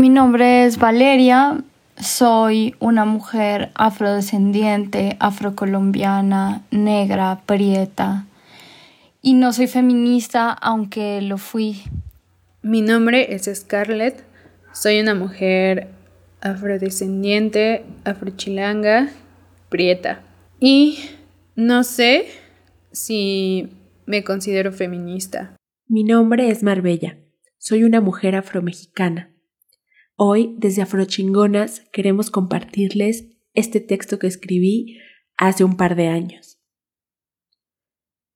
Mi nombre es Valeria, soy una mujer afrodescendiente, afrocolombiana, negra, prieta. Y no soy feminista, aunque lo fui. Mi nombre es Scarlett, soy una mujer afrodescendiente, afrochilanga, prieta. Y no sé si me considero feminista. Mi nombre es Marbella, soy una mujer afromexicana. Hoy, desde Afrochingonas, queremos compartirles este texto que escribí hace un par de años.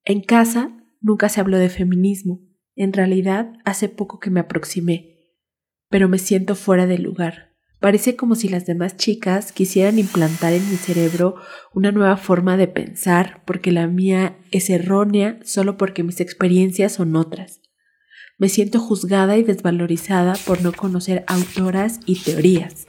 En casa nunca se habló de feminismo, en realidad hace poco que me aproximé, pero me siento fuera de lugar. Parece como si las demás chicas quisieran implantar en mi cerebro una nueva forma de pensar porque la mía es errónea solo porque mis experiencias son otras. Me siento juzgada y desvalorizada por no conocer autoras y teorías.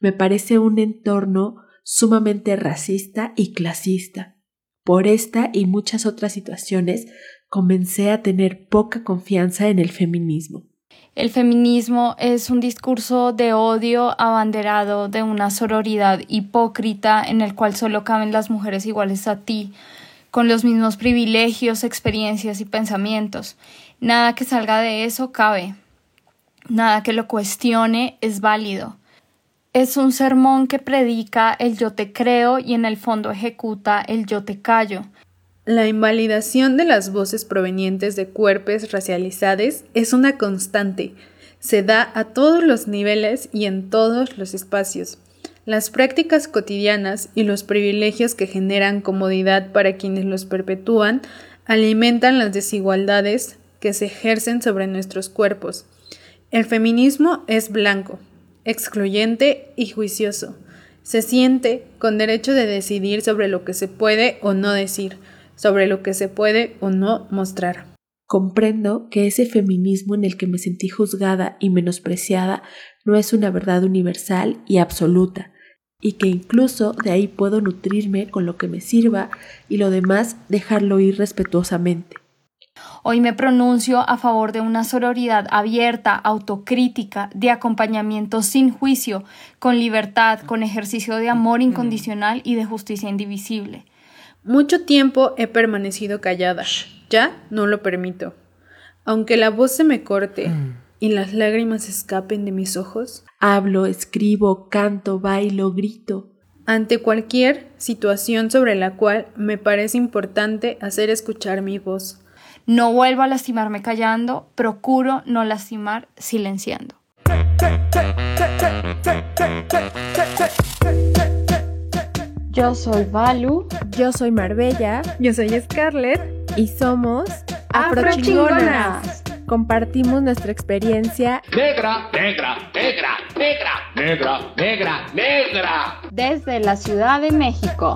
Me parece un entorno sumamente racista y clasista. Por esta y muchas otras situaciones comencé a tener poca confianza en el feminismo. El feminismo es un discurso de odio abanderado de una sororidad hipócrita en el cual solo caben las mujeres iguales a ti, con los mismos privilegios, experiencias y pensamientos. Nada que salga de eso cabe. Nada que lo cuestione es válido. Es un sermón que predica el yo te creo y en el fondo ejecuta el yo te callo. La invalidación de las voces provenientes de cuerpos racializados es una constante. Se da a todos los niveles y en todos los espacios. Las prácticas cotidianas y los privilegios que generan comodidad para quienes los perpetúan alimentan las desigualdades que se ejercen sobre nuestros cuerpos. El feminismo es blanco, excluyente y juicioso. Se siente con derecho de decidir sobre lo que se puede o no decir, sobre lo que se puede o no mostrar. Comprendo que ese feminismo en el que me sentí juzgada y menospreciada no es una verdad universal y absoluta, y que incluso de ahí puedo nutrirme con lo que me sirva y lo demás dejarlo ir respetuosamente. Hoy me pronuncio a favor de una sororidad abierta, autocrítica, de acompañamiento sin juicio, con libertad, con ejercicio de amor incondicional y de justicia indivisible. Mucho tiempo he permanecido callada. Ya no lo permito. Aunque la voz se me corte mm. y las lágrimas escapen de mis ojos. Hablo, escribo, canto, bailo, grito. Ante cualquier situación sobre la cual me parece importante hacer escuchar mi voz. No vuelvo a lastimarme callando, procuro no lastimar silenciando. Yo soy Valu. Yo soy Marbella. Yo soy Scarlett. Y somos Afrochingonas. Compartimos nuestra experiencia negra, negra, negra, negra, negra, negra, negra. Desde la Ciudad de México.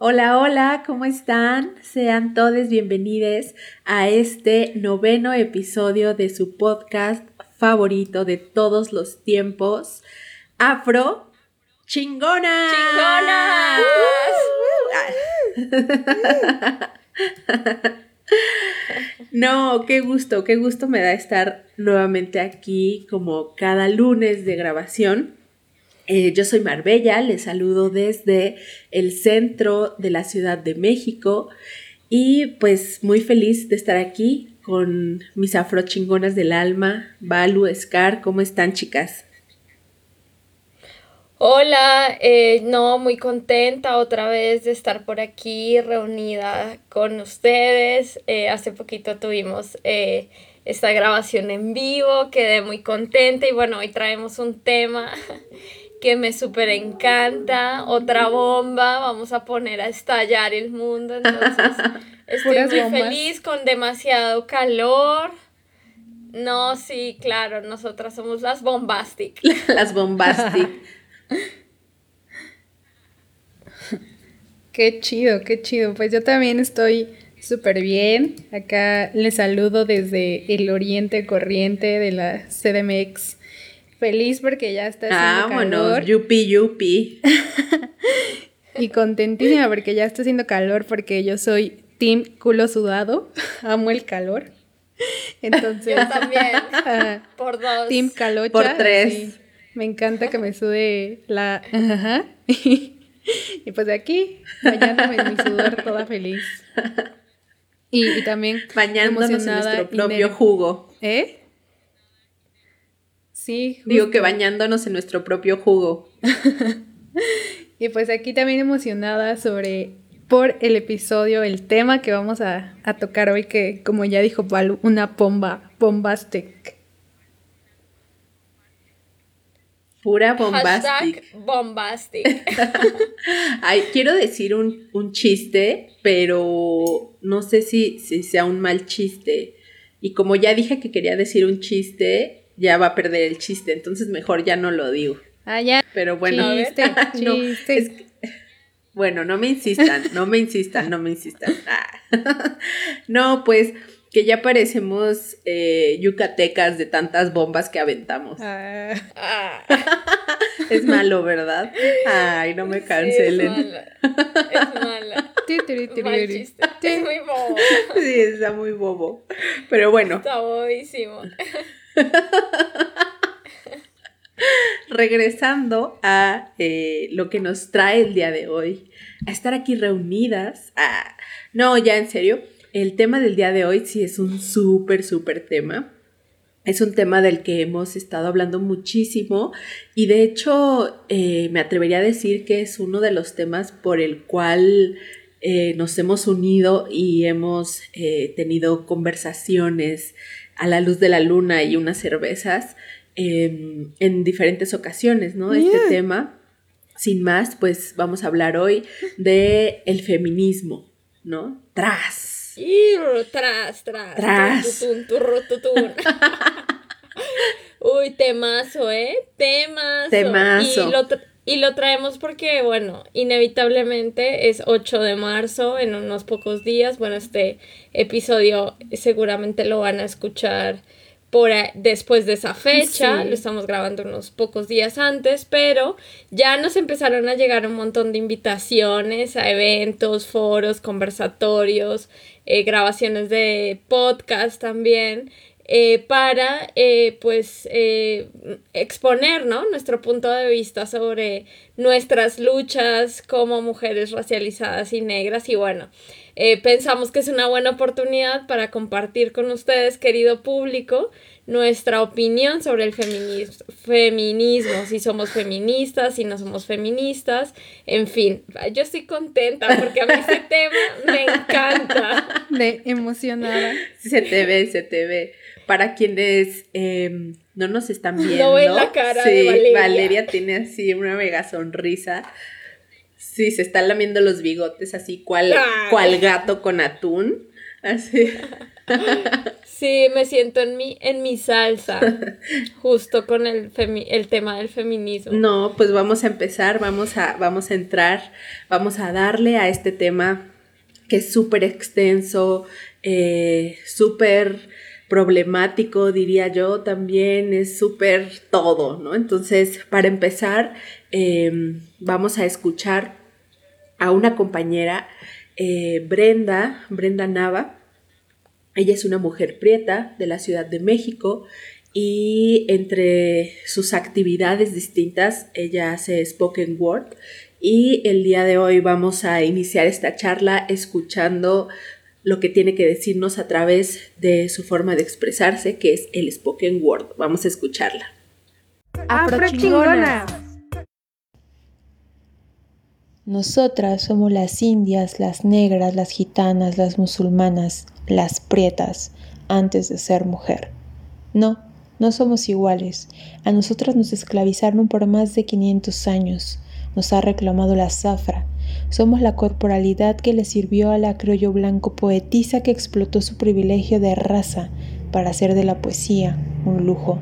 Hola, hola, ¿cómo están? Sean todos bienvenidos a este noveno episodio de su podcast favorito de todos los tiempos afro chingona. Chingona. no, qué gusto, qué gusto me da estar nuevamente aquí como cada lunes de grabación. Eh, yo soy Marbella, les saludo desde el centro de la Ciudad de México y pues muy feliz de estar aquí con mis afrochingonas del alma, Balu, Scar, ¿cómo están chicas? Hola, eh, no, muy contenta otra vez de estar por aquí reunida con ustedes. Eh, hace poquito tuvimos esta grabación en vivo, quedé muy contenta y bueno, hoy traemos un tema que me súper encanta, otra bomba, vamos a poner a estallar el mundo, entonces estoy muy feliz con demasiado calor. No, sí, claro, nosotras somos las bombastic. las bombastic. Qué chido, qué chido. Pues yo también estoy súper bien. Acá les saludo desde el oriente corriente de la CDMX. Feliz porque ya está haciendo Vámonos, yupi yupi. y contentísima porque ya está haciendo calor porque yo soy team culo sudado. Amo el calor. Entonces, Yo también. Por dos. Team Calocha. Por tres. sí. Me encanta que me sude la... Ajá. y pues de aquí, bañándome en mi sudor toda feliz. Y, y también Bañándonos en emocionada nuestro propio jugo. ¿Eh? Sí, Digo que bañándonos en nuestro propio jugo. Y pues aquí también emocionada sobre por el episodio, el tema que vamos a, a tocar hoy, que como ya dijo Palu, una bomba, bombastic. Pura bombastic. Hashtag bombastic. Ay, quiero decir un, un chiste, pero no sé si, si sea un mal chiste. Y como ya dije que quería decir un chiste, ya va a perder el chiste, entonces mejor ya no lo digo. Ah, ya. Pero bueno, Chiste, No, chiste. es que- bueno, no me insistan, no me insistan, no me insistan. Ah. No, pues que ya parecemos eh, yucatecas de tantas bombas que aventamos. Ah, Ah, Es malo, ¿verdad? Ay, no me sí, cancelen. es mala. Es mala. Es muy bobo. Sí, está muy bobo. Pero bueno, Está bobísimo. regresando a eh, lo que nos trae el día de hoy, a estar aquí reunidas. No, ya en serio, el tema del día de hoy sí es un súper, súper tema. Es un tema del que hemos estado hablando muchísimo y de hecho eh, me atrevería a decir que es uno de los temas por el cual eh, nos hemos unido y hemos tenido conversaciones a la luz de la luna y unas cervezas eh, en diferentes ocasiones, ¿no? Este tema, sin más, pues vamos a hablar hoy de el feminismo, ¿no? Tras. Tras, tras. Tras. Uy, temazo, ¿eh? Temazo. Temazo. Y lo, y lo traemos porque, bueno, inevitablemente es 8 de marzo, en unos pocos días. Bueno, este episodio seguramente lo van a escuchar por después de esa fecha, Sí. lo estamos grabando unos pocos días antes, pero ya nos empezaron a llegar un montón de invitaciones a eventos, foros, conversatorios, eh, grabaciones de podcast también, eh, para eh, pues eh, exponer ¿no? nuestro punto de vista sobre nuestras luchas como mujeres racializadas y negras y bueno, eh, pensamos que es una buena oportunidad para compartir con ustedes, querido público, nuestra opinión sobre el feminis- feminismo, si somos feministas, si no somos feministas, en fin, yo estoy contenta porque a mí este tema me encanta. de emocionada. Se te ve, se te ve. Para quienes eh, no nos están viendo. No ven la cara sí, de Valeria. tiene así una mega sonrisa. Sí, se está lamiendo los bigotes así, cual, Ay. cual gato con atún. Así. Sí, me siento en mi, en mi salsa, justo con el, femi- el tema del feminismo. No, pues vamos a empezar, vamos a, vamos a entrar, vamos a darle a este tema que es súper extenso, eh, súper problemático, diría yo, también es súper todo, ¿no? Entonces, para empezar, eh, vamos a escuchar a una compañera, eh, Brenda, Brenda Nava. Ella es una mujer prieta de la Ciudad de México y entre sus actividades distintas, ella hace spoken word y el día de hoy vamos a iniciar esta charla escuchando lo que tiene que decirnos a través de su forma de expresarse, que es el spoken word. Vamos a escucharla. Afrochingonas. Nosotras somos las indias, las negras, las gitanas, las musulmanas, las prietas, antes de ser mujer. No, no somos iguales. A nosotras nos esclavizaron por más de 500 años. Nos ha reclamado la zafra. Somos la corporalidad que le sirvió a la criollo blanco poetisa que explotó su privilegio de raza para hacer de la poesía un lujo.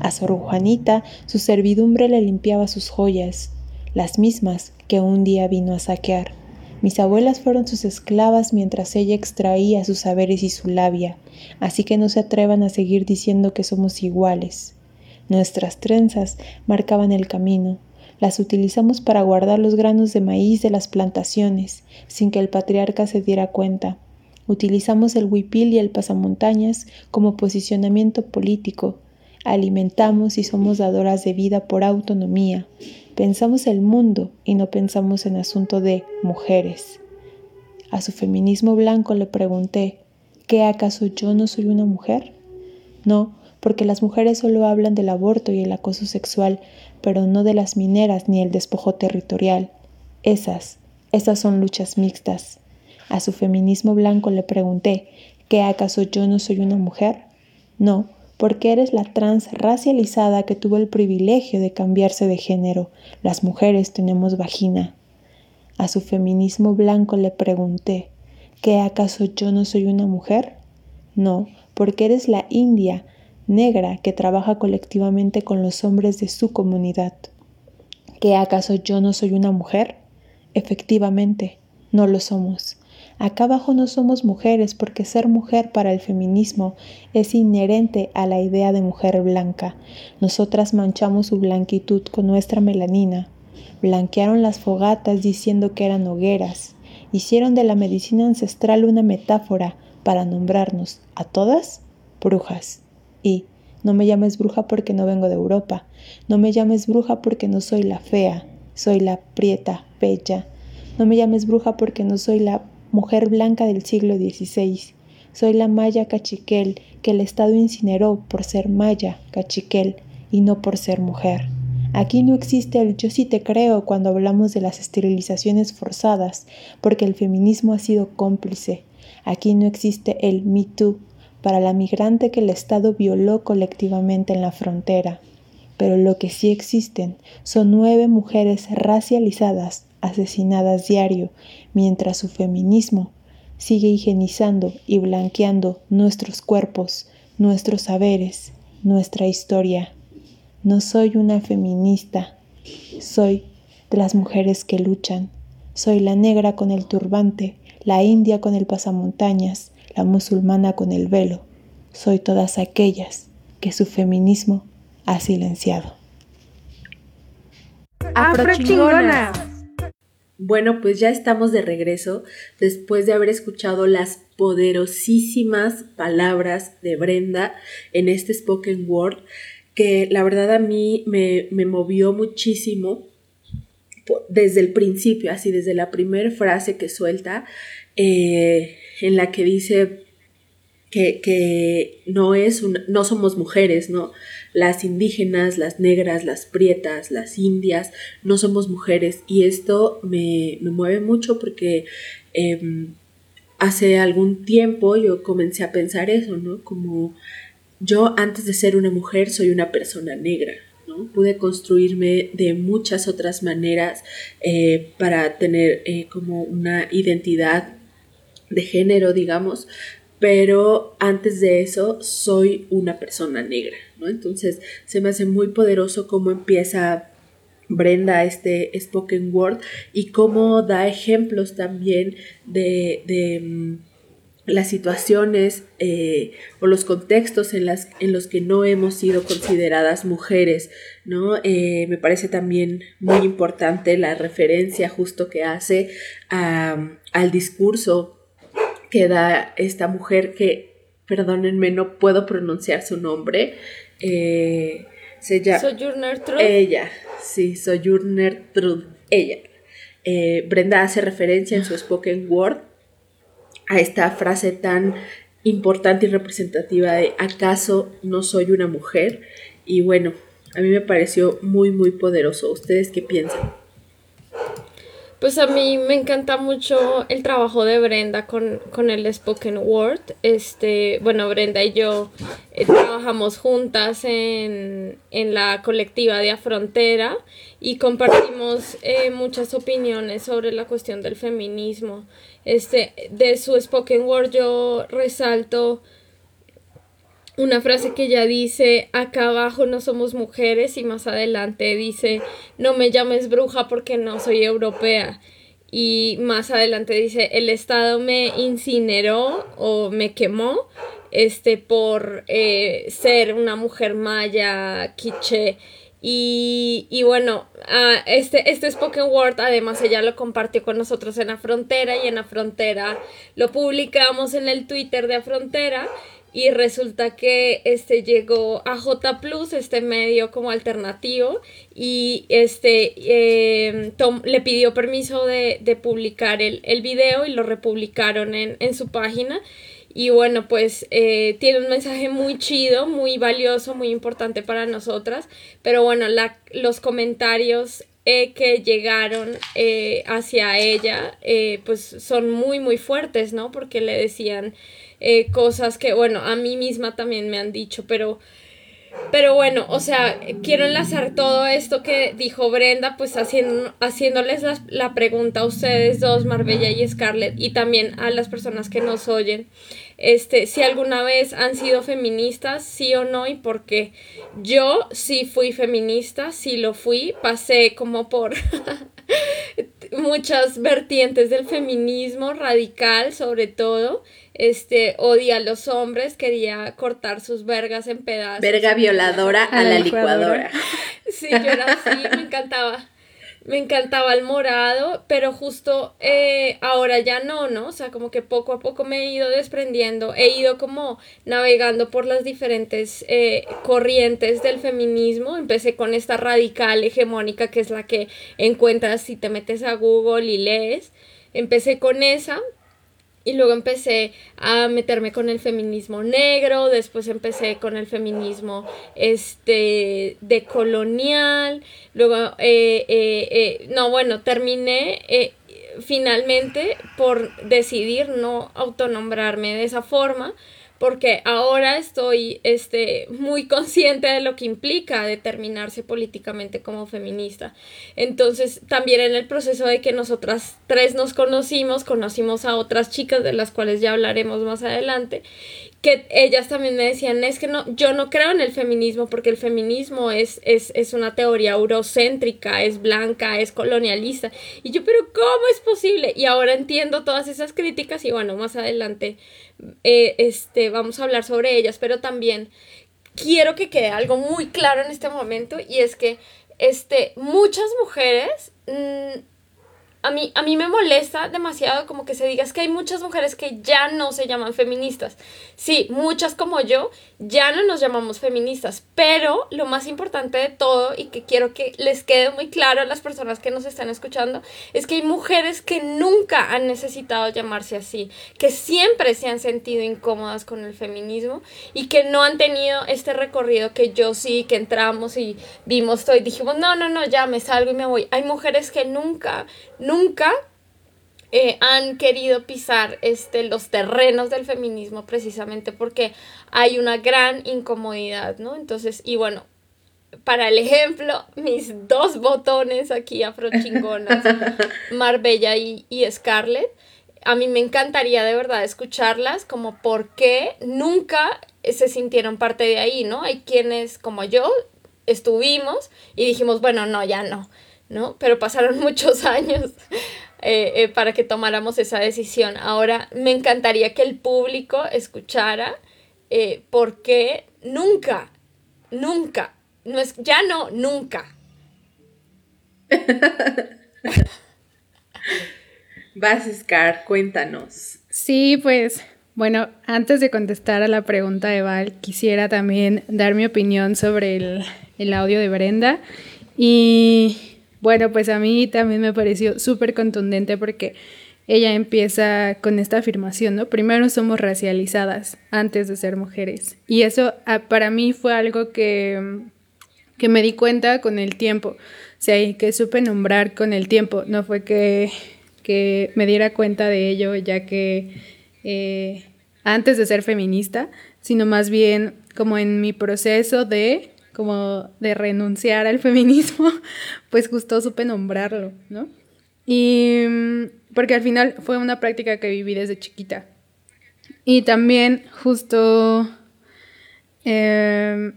A Sor Juanita su servidumbre le limpiaba sus joyas, las mismas que un día vino a saquear. Mis abuelas fueron sus esclavas mientras ella extraía sus saberes y su labia, así que no se atrevan a seguir diciendo que somos iguales. Nuestras trenzas marcaban el camino, las utilizamos para guardar los granos de maíz de las plantaciones, sin que el patriarca se diera cuenta. Utilizamos el huipil y el pasamontañas como posicionamiento político. Alimentamos y somos dadoras de vida por autonomía. Pensamos el mundo y no pensamos en asunto de mujeres. A su feminismo blanco le pregunté, ¿qué acaso yo no soy una mujer? No, porque las mujeres solo hablan del aborto y el acoso sexual, pero no de las mineras ni el despojo territorial. Esas, esas son luchas mixtas. A su feminismo blanco le pregunté, ¿qué acaso yo no soy una mujer? No, porque eres la trans racializada que tuvo el privilegio de cambiarse de género. Las mujeres tenemos vagina. A su feminismo blanco le pregunté, ¿qué acaso yo no soy una mujer? No, porque eres la india negra que trabaja colectivamente con los hombres de su comunidad. ¿Qué acaso yo no soy una mujer? Efectivamente, no lo somos. Acá abajo no somos mujeres porque ser mujer para el feminismo es inherente a la idea de mujer blanca. Nosotras manchamos su blanquitud con nuestra melanina. Blanquearon las fogatas diciendo que eran hogueras. Hicieron de la medicina ancestral una metáfora para nombrarnos a todas brujas. No me llames bruja porque no vengo de Europa. No me llames bruja porque no soy la fea. Soy la prieta, bella. No me llames bruja porque no soy la mujer blanca del siglo XVI. Soy la maya cachiquel que el Estado incineró por ser maya cachiquel y no por ser mujer. Aquí no existe el yo sí te creo cuando hablamos de las esterilizaciones forzadas, porque el feminismo ha sido cómplice. Aquí no existe el me too para la migrante que el Estado violó colectivamente en la frontera. Pero lo que sí existen son nueve mujeres racializadas asesinadas diario, mientras su feminismo sigue higienizando y blanqueando nuestros cuerpos, nuestros saberes, nuestra historia. No soy una feminista, soy de las mujeres que luchan. Soy la negra con el turbante, la india con el pasamontañas, la musulmana con el velo. Soy todas aquellas que su feminismo ha silenciado. Bueno, pues ya estamos de regreso después de haber escuchado las poderosísimas palabras de Brenda en este spoken word que la verdad a mí me, movió muchísimo desde el principio, así desde la primera frase que suelta, eh, en la que dice que, que no es no somos mujeres, ¿no? las indígenas, las negras, las prietas, las indias, no somos mujeres. Y esto me, mueve mucho porque em, hace algún tiempo yo comencé a pensar eso, ¿no? Como yo antes de ser una mujer soy una persona negra. ¿no? Pude construirme de muchas otras maneras eh, para tener eh, como una identidad de género, digamos, pero antes de eso soy una persona negra, ¿no? Entonces se me hace muy poderoso cómo empieza Brenda este spoken word y cómo da ejemplos también de, mm, las situaciones eh, o los contextos en, las, en los que no hemos sido consideradas mujeres, ¿no? Eh, me parece también muy importante la referencia justo que hace al discurso que da esta mujer que, perdónenme, no puedo pronunciar su nombre. Eh, se llama... Sojourner Truth. Ella, sí, Sojourner Truth. Ella. Eh, Brenda hace referencia en su spoken word a esta frase tan importante y representativa de ¿acaso no soy una mujer? Y bueno, a mí me pareció muy, muy poderoso. ¿Ustedes qué piensan? Pues a mí me encanta mucho el trabajo de Brenda con, el Spoken Word. Este, bueno, Brenda y yo eh, trabajamos juntas en, la colectiva de Afrontera y compartimos eh, muchas opiniones sobre la cuestión del feminismo. Este, de su Spoken Word yo resalto una frase que ya dice, acá abajo no somos mujeres y más adelante dice, no me llames bruja porque no soy europea. Y más adelante dice, el Estado me incineró o me quemó este, por eh, ser una mujer maya, quiche. Y, y bueno, este, este Spoken Word, además ella lo compartió con nosotros en la frontera y en la frontera lo publicamos en el Twitter de Frontera y resulta que este llegó a J Plus, este medio como alternativo, y este eh, Tom, le pidió permiso de, de publicar el, el, video y lo republicaron en, en su página. Y bueno, pues eh, tiene un mensaje muy chido, muy valioso, muy importante para nosotras. Pero bueno, la, los comentarios eh, que llegaron eh, hacia ella, pues son muy, muy fuertes, ¿no? Porque le decían eh, cosas que, bueno, a mí misma también me han dicho, pero pero bueno, o sea, quiero enlazar todo esto que dijo Brenda, pues haciendo, haciéndoles la, la, pregunta a ustedes dos, Marbella y Scarlett, y también a las personas que nos oyen, este, si alguna vez han sido feministas, sí o no, y por qué. Yo sí fui feminista, sí lo fui, pasé como por muchas vertientes del feminismo radical, sobre todo este, odia a los hombres, quería cortar sus vergas en pedazos. Verga violadora a, la, licuadora. Sí, yo era así, me encantaba. Me encantaba el morado, pero justo eh, ahora ya no, ¿no? O sea, como que poco a poco me he ido desprendiendo, he ido como navegando por las diferentes eh, corrientes del feminismo. Empecé con esta radical hegemónica que es la que encuentras si te metes a Google y lees. Empecé con esa, y luego empecé a meterme con el feminismo negro, después empecé con el feminismo este decolonial, luego, eh, eh, eh, no, bueno, terminé eh, finalmente por decidir no autonombrarme de esa forma, porque ahora estoy este, muy consciente de lo que implica determinarse políticamente como feminista. Entonces, también en el proceso de que nosotras tres nos conocimos, conocimos a otras chicas de las cuales ya hablaremos más adelante, que ellas también me decían, es que no, yo no creo en el feminismo porque el feminismo es, es, es una teoría eurocéntrica, es blanca, es colonialista. Y yo, pero ¿cómo es posible? Y ahora entiendo todas esas críticas y bueno, más adelante eh, este, vamos a hablar sobre ellas, pero también quiero que quede algo muy claro en este momento y es que este, muchas mujeres... Mmm, a mí, a mí me molesta demasiado como que se diga es que hay muchas mujeres que ya no se llaman feministas. Sí, muchas como yo ya no nos llamamos feministas, pero lo más importante de todo y que quiero que les quede muy claro a las personas que nos están escuchando es que hay mujeres que nunca han necesitado llamarse así, que siempre se han sentido incómodas con el feminismo y que no han tenido este recorrido que yo sí, que entramos y vimos todo y dijimos, no, no, no, ya me salgo y me voy. Hay mujeres que nunca nunca eh, han querido pisar este, los terrenos del feminismo precisamente porque hay una gran incomodidad, ¿no? Entonces, y bueno, para el ejemplo, mis dos botones aquí afrochingonas, Marbella y, y Scarlett, a mí me encantaría de verdad escucharlas como por qué nunca se sintieron parte de ahí, ¿no? Hay quienes como yo estuvimos y dijimos, bueno, no, ya no ¿no? Pero pasaron muchos años eh, eh, para que tomáramos esa decisión. Ahora me encantaría que el público escuchara eh, por qué nunca, nunca, no es, ya no, nunca. Vas, Scar, cuéntanos. Sí, pues bueno, antes de contestar a la pregunta de Val, quisiera también dar mi opinión sobre el, el audio de Brenda. Y bueno, pues a mí también me pareció súper contundente porque ella empieza con esta afirmación, ¿no? Primero somos racializadas antes de ser mujeres. Y eso ah, para mí fue algo que, que me di cuenta con el tiempo. O sea, que supe nombrar con el tiempo. No fue que, que me diera cuenta de ello ya que eh, antes de ser feminista, sino más bien como en mi proceso de como de renunciar al feminismo, pues justo supe nombrarlo, ¿no? Y mm, porque al final fue una práctica que viví desde chiquita. Y también justo, em,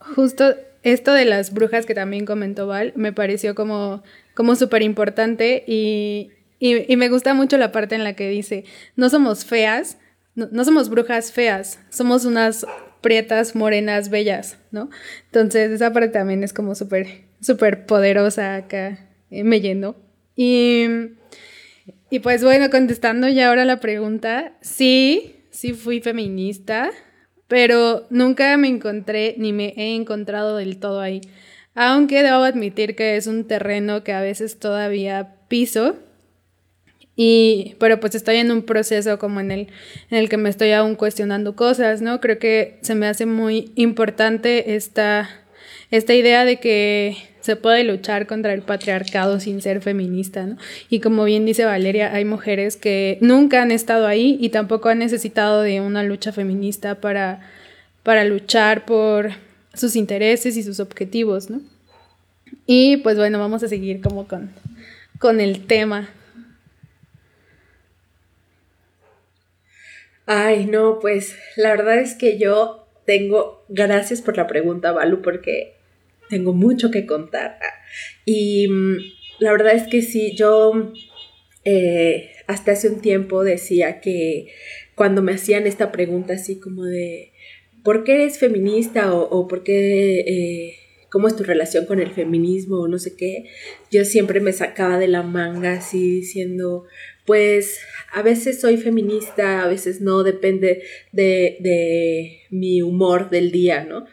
justo esto de las brujas que también comentó Val, me pareció como, como súper importante y, y, y, me gusta mucho la parte en la que dice, no somos feas, no, no somos brujas feas, somos unas prietas, morenas, bellas, ¿no? Entonces esa parte también es como súper, súper poderosa acá, eh, me llenó. Y, y pues bueno, contestando ya ahora la pregunta, sí, sí fui feminista, pero nunca me encontré ni me he encontrado del todo ahí. Aunque debo admitir que es un terreno que a veces todavía piso y, pero pues estoy en un proceso como en el, en el que me estoy aún cuestionando cosas, ¿no? Creo que se me hace muy importante esta, esta idea de que se puede luchar contra el patriarcado sin ser feminista, ¿no? Y como bien dice Valeria, hay mujeres que nunca han estado ahí y tampoco han necesitado de una lucha feminista para, para luchar por sus intereses y sus objetivos, ¿no? Y pues bueno, vamos a seguir como con, con el tema. Ay, no, pues la verdad es que yo tengo, gracias por la pregunta, Balu, porque tengo mucho que contar. Y mm, la verdad es que sí, yo eh, hasta hace un tiempo decía que cuando me hacían esta pregunta así como de, ¿por qué eres feminista o, o por qué... Eh, cómo es tu relación con el feminismo o no sé qué, yo siempre me sacaba de la manga así diciendo, pues a veces soy feminista, a veces no, depende de, mi humor del día, ¿no?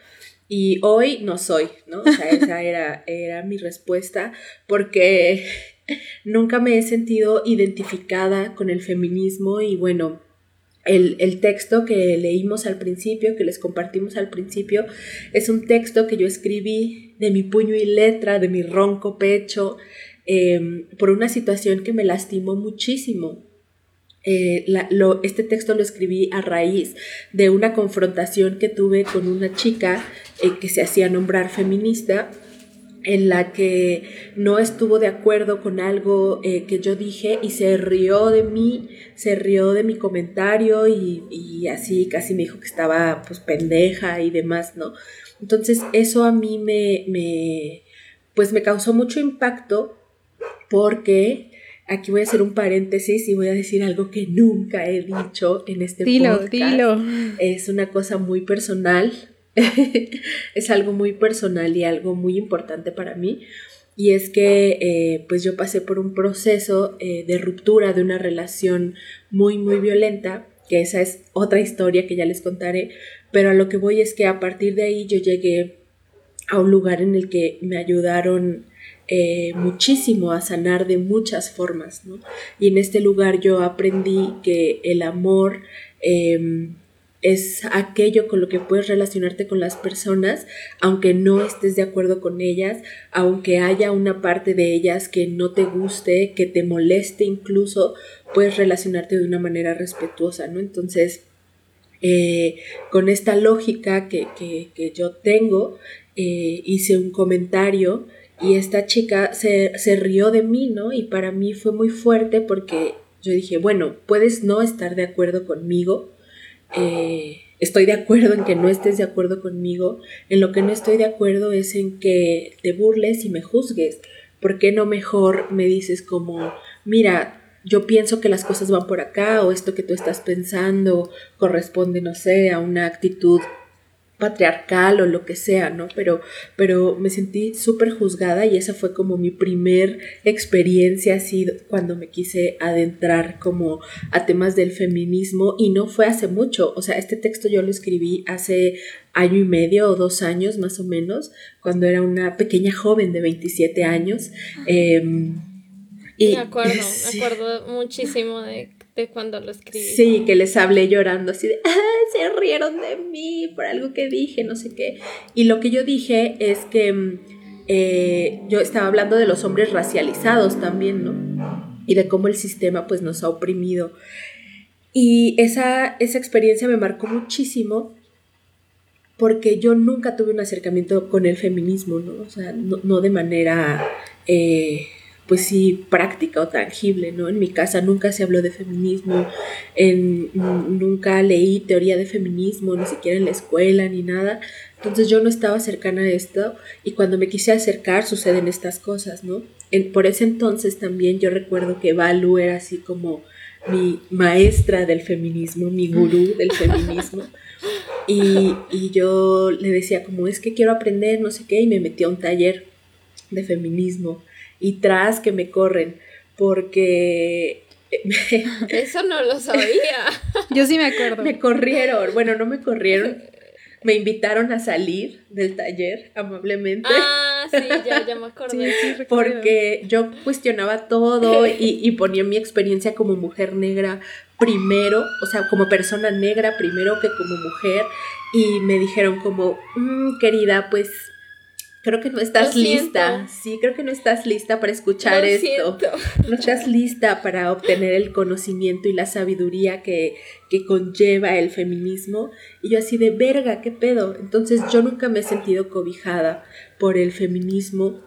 Y hoy no soy, ¿no? O sea, esa era, era mi respuesta porque nunca me he sentido identificada con el feminismo y bueno, el, texto que leímos al principio, que les compartimos al principio, es un texto que yo escribí de mi puño y letra, de mi ronco pecho, em, por una situación que me lastimó muchísimo. Eh, este texto lo escribí a raíz de una confrontación que tuve con una chica eh, que se hacía nombrar feminista en la que no estuvo de acuerdo con algo eh, que yo dije y se rió de mí, se rió de mi comentario y, así casi me dijo que estaba pues pendeja y demás, ¿no? Entonces eso a mí me, me pues me causó mucho impacto porque aquí voy a hacer un paréntesis y voy a decir algo que nunca he dicho en este dilo, podcast. Dilo. Es una cosa muy personal, es algo muy personal y algo muy importante para mí. Y es que eh, pues yo pasé por un proceso eh, de ruptura de una relación muy, muy violenta, que esa es otra historia que ya les contaré, pero a lo que voy es que a partir de ahí yo llegué a un lugar en el que me ayudaron eh, muchísimo a sanar de muchas formas, ¿no? Y en este lugar yo aprendí que el amor em, es aquello con lo que puedes relacionarte con las personas, aunque no estés de acuerdo con ellas, aunque haya una parte de ellas que no te guste, que te moleste incluso, puedes relacionarte de una manera respetuosa, ¿no? Entonces, eh, con esta lógica que, yo tengo, eh, hice un comentario y esta chica se, se rió de mí, ¿no? Y para mí fue muy fuerte porque yo dije, bueno, puedes no estar de acuerdo conmigo, eh, estoy de acuerdo en que no estés de acuerdo conmigo, en lo que no estoy de acuerdo es en que te burles y me juzgues. ¿Por qué no mejor me dices como, mira, yo pienso que las cosas van por acá o esto que tú estás pensando corresponde, no sé, a una actitud patriarcal o lo que sea, ¿no? Pero, pero me sentí súper juzgada y esa fue como mi primer experiencia así cuando me quise adentrar como a temas del feminismo y no fue hace mucho, o sea, este texto yo lo escribí hace año y medio o dos años más o menos, cuando era una pequeña joven de 27 años. Em, y, me acuerdo, me acuerdo muchísimo de de cuando lo escribí. Sí, que les hablé llorando así de, ah, se rieron de mí por algo que dije, no sé qué. Y lo que yo dije es que mm, eh, yo estaba hablando de los hombres racializados también, ¿no? Y de cómo el sistema pues nos ha oprimido. Y esa, esa experiencia me marcó muchísimo porque yo nunca tuve un acercamiento con el feminismo, ¿no? O sea, no, de manera... Eh, pues sí, práctica o tangible, ¿no? En mi casa nunca se habló de feminismo, en, nunca leí teoría de feminismo, ni siquiera en la escuela ni nada. Entonces yo no estaba cercana a esto y cuando me quise acercar suceden estas cosas, ¿no? En, por ese entonces también yo recuerdo que Balu era así como mi maestra del feminismo, mi gurú del feminismo. Y, y, yo le decía como es que quiero aprender, no sé qué, y me metí a un taller de feminismo. Y tras que me corren, porque... Eso no lo sabía. yo sí me acuerdo. Me corrieron, bueno, no me corrieron, me invitaron a salir del taller amablemente. Ah, sí, ya, ya me acordé. porque yo cuestionaba todo y, ponía mi experiencia como mujer negra primero, o sea, como persona negra primero que como mujer. Y me dijeron como, mm, querida, pues creo que no estás lista. Sí, creo que no estás lista para escuchar esto. No estás lista para obtener el conocimiento y la sabiduría que, que conlleva el feminismo. Y yo así de verga, ¿qué pedo? Entonces yo nunca me he sentido cobijada por el feminismo,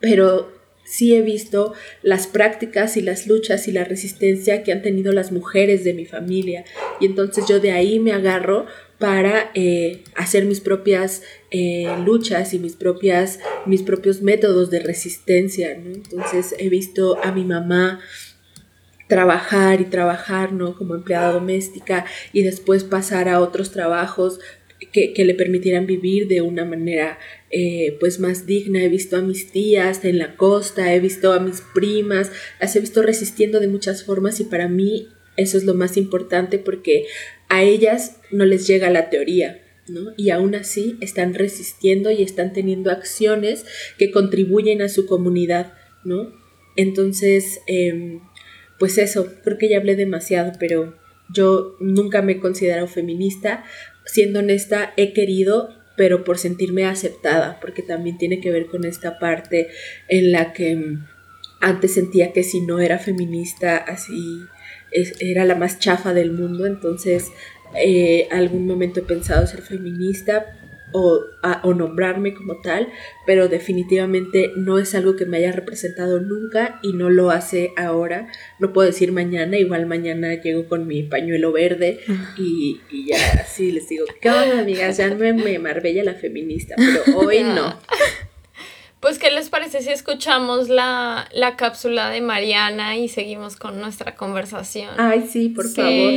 pero sí he visto las prácticas y las luchas y la resistencia que han tenido las mujeres de mi familia. Y entonces yo de ahí me agarro para eh, hacer mis propias eh, luchas y mis, propias, mis propios métodos de resistencia. Entonces he visto a mi mamá trabajar y trabajar, ¿no? Como empleada doméstica y después pasar a otros trabajos que, le permitieran vivir de una manera eh, pues más digna. He visto a mis tías en la costa, he visto a mis primas, las he visto resistiendo de muchas formas y para mí eso es lo más importante porque a ellas no les llega la teoría, ¿no? Y aún así están resistiendo y están teniendo acciones que contribuyen a su comunidad, ¿no? Entonces, em, pues eso, creo que ya hablé demasiado, pero yo nunca me he considerado feminista. Siendo honesta, he querido, pero por sentirme aceptada, porque también tiene que ver con esta parte en la que em, antes sentía que si no era feminista, así era la más chafa del mundo, entonces eh, algún momento he pensado ser feminista o, o, nombrarme como tal, pero definitivamente no es algo que me haya representado nunca y no lo hace ahora. No puedo decir mañana, igual mañana llego con mi pañuelo verde y, y ya así les digo, ¿qué onda amigas? Ya me, me Marbella la feminista, pero hoy no. Pues, ¿qué les parece si escuchamos la, cápsula de Mariana y seguimos con nuestra conversación? Ay, sí, por favor.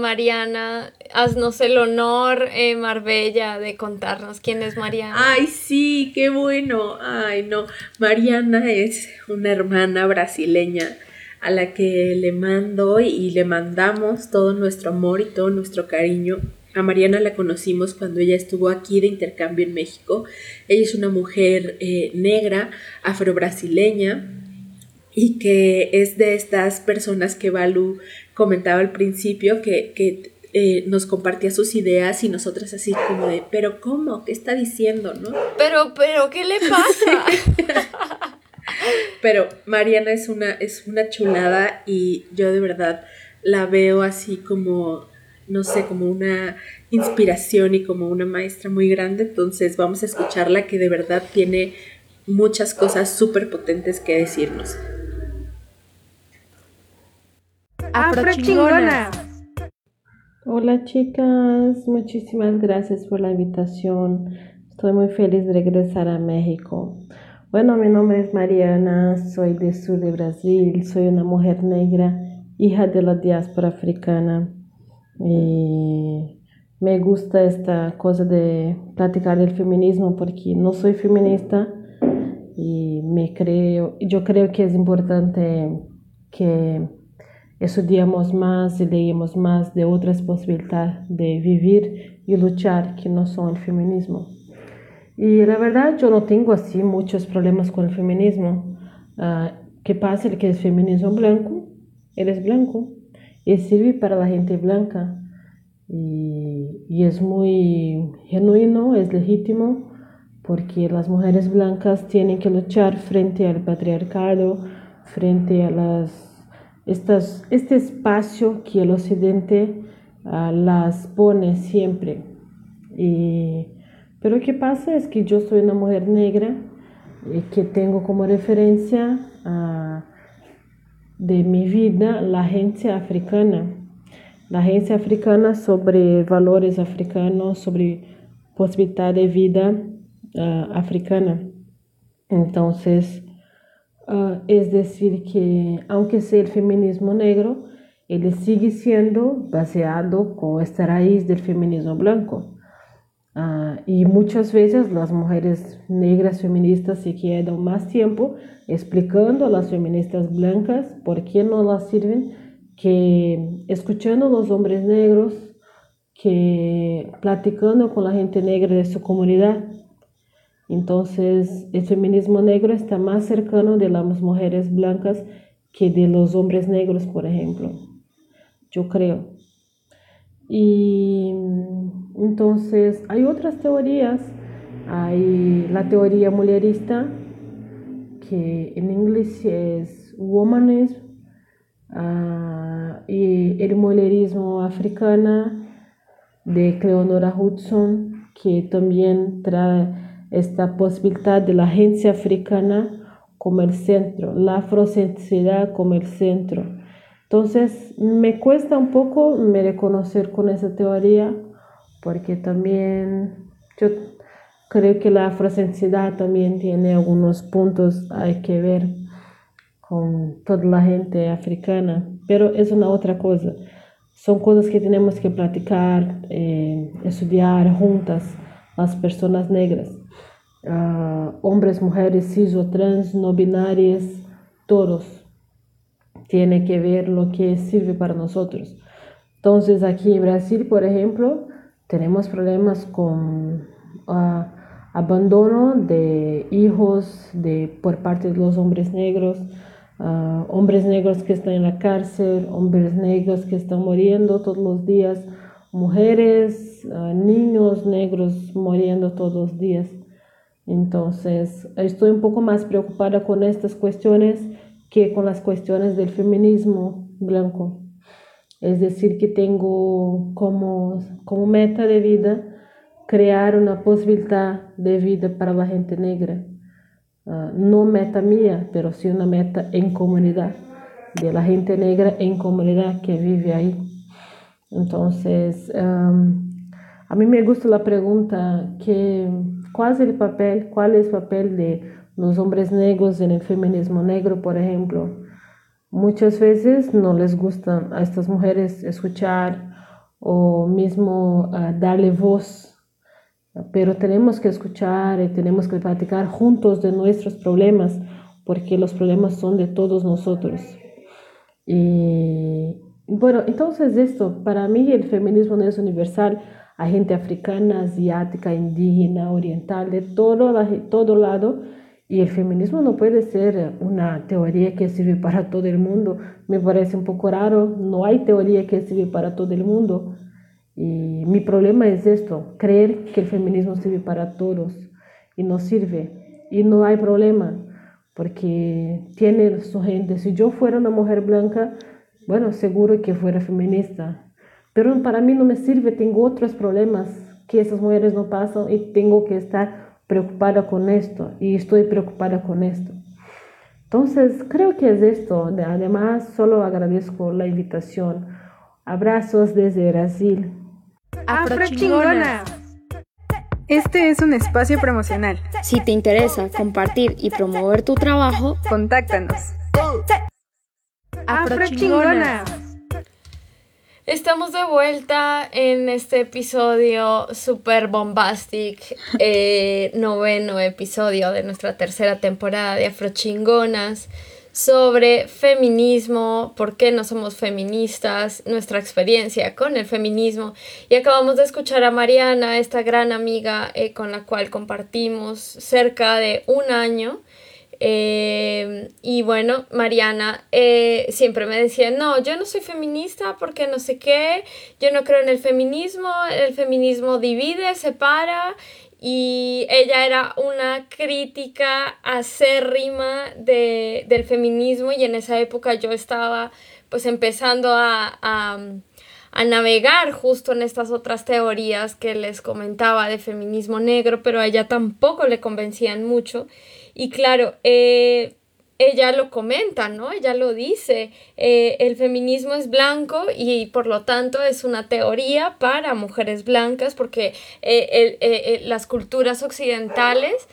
Mariana, haznos el honor, eh, Marbella, de contarnos quién es Mariana. Ay, sí, qué bueno. Ay, no. Mariana es una hermana brasileña a la que le mando y le mandamos todo nuestro amor y todo nuestro cariño a Mariana la conocimos cuando ella estuvo aquí de intercambio en México. Ella es una mujer eh, negra, afrobrasileña, y que es de estas personas que Balu comentaba al principio, que, eh, nos compartía sus ideas y nosotras así como de, pero ¿cómo? ¿Qué está diciendo? ¿No? Pero, pero, ¿qué le pasa? pero Mariana es una, es una chulada y yo de verdad la veo así como no sé, como una inspiración y como una maestra muy grande. Entonces vamos a escucharla que de verdad tiene muchas cosas súper potentes que decirnos. Hola chicas, muchísimas gracias por la invitación. Estoy muy feliz de regresar a México. Bueno, mi nombre es Mariana, soy del sur de Brasil, soy una mujer negra, hija de la diáspora africana. Y me gusta esta cosa de platicar el feminismo porque no soy feminista y me creo, yo creo que es importante que estudiemos más y leemos más de otras posibilidades de vivir y luchar que no son el feminismo. Y la verdad yo no tengo así muchos problemas con el feminismo. Uh, ¿Qué pasa? Que el feminismo blanco, él es blanco y sirve para la gente blanca. Y, y, es muy genuino, es legítimo, porque las mujeres blancas tienen que luchar frente al patriarcado, frente a las, estas, este espacio que el occidente uh, las pone siempre. Y, pero ¿qué pasa? Es que yo soy una mujer negra y que tengo como referencia uh, de mi vida la agencia africana. La agencia africana sobre valores africanos, sobre posibilidad de vida uh, africana. Entonces, Ah, es decir, que aunque sea el feminismo negro, él sigue siendo baseado con esta raíz del feminismo blanco. Ah, y muchas veces las mujeres negras feministas se quedan más tiempo explicando a las feministas blancas por qué no las sirven que escuchando a los hombres negros, que platicando con la gente negra de su comunidad. Entonces, el feminismo negro está más cercano de las mujeres blancas que de los hombres negros, por ejemplo. Yo creo. Y entonces hay otras teorías. Hay la teoría mulherista, que en inglés es womanism, uh, y el mulherismo africana de Cleonora Hudson, que también trae esta posibilidad de la agencia africana como el centro, la afrocentricidad como el centro. Entonces, me cuesta un poco me reconocer con esa teoría, porque también yo creo que la afrocentricidad también tiene algunos puntos hay que ver con toda la gente africana, pero es una otra cosa. Son cosas que tenemos que platicar, eh, estudiar juntas, las personas negras, uh, hombres, mujeres, cis o trans, no binarias, todos. Tiene que ver lo que sirve para nosotros. Entonces aquí en Brasil, por ejemplo, tenemos problemas con uh, abandono de hijos de, por parte de los hombres negros, uh, hombres negros que están en la cárcel, hombres negros que están muriendo todos los días, mujeres, uh, niños negros muriendo todos los días. Entonces, estoy un poco más preocupada con estas cuestiones que con las cuestiones del feminismo blanco. Es decir, que tengo como, como meta de vida crear una posibilidad de vida para la gente negra. Uh, no meta mía, pero sí una meta en comunidad, de la gente negra en comunidad que vive ahí. Entonces, a mí me gusta la pregunta, que, ¿cuál es el papel, cuál es el papel de los hombres negros en el feminismo negro, por ejemplo? Muchas veces no les gusta a estas mujeres escuchar o mismo uh, darle voz, pero tenemos que escuchar y tenemos que platicar juntos de nuestros problemas, porque los problemas son de todos nosotros. Y bueno, entonces esto, para mí el feminismo es universal, hay gente africana, asiática, indígena, oriental, de todo, todo lado, y el feminismo no puede ser una teoría que sirve para todo el mundo. Me parece un poco raro, no hay teoría que sirve para todo el mundo. Y mi problema es esto, creer que el feminismo sirve para todos y no sirve. Y no hay problema, porque tiene su gente. Si yo fuera una mujer blanca, bueno, seguro que fuera feminista. Pero para mí no me sirve, tengo otros problemas que esas mujeres no pasan y tengo que estar preocupada con esto y estoy preocupada con esto. Entonces, creo que es esto. Además, solo agradezco la invitación. Abrazos desde Brasil. Afrochingona. Este es un espacio promocional. Si te interesa compartir y promover tu trabajo, contáctanos. Afrochingona. Estamos de vuelta en este episodio super bombastic, eh, noveno episodio de nuestra tercera temporada de Afrochingonas sobre feminismo, por qué no somos feministas, nuestra experiencia con el feminismo. Y acabamos de escuchar a Mariana, esta gran amiga eh, con la cual compartimos cerca de un año. Eh, y bueno, Mariana eh, siempre me decía, no, yo no soy feminista porque no sé qué, yo no creo en el feminismo, el feminismo divide, separa. Y ella era una crítica acérrima de, del feminismo y en esa época yo estaba pues empezando a, a, a navegar justo en estas otras teorías que les comentaba de feminismo negro, pero a ella tampoco le convencían mucho. Y claro, eh, ella lo comenta, ¿no? Ella lo dice, eh, el feminismo es blanco y por lo tanto es una teoría para mujeres blancas porque eh, las culturas occidentales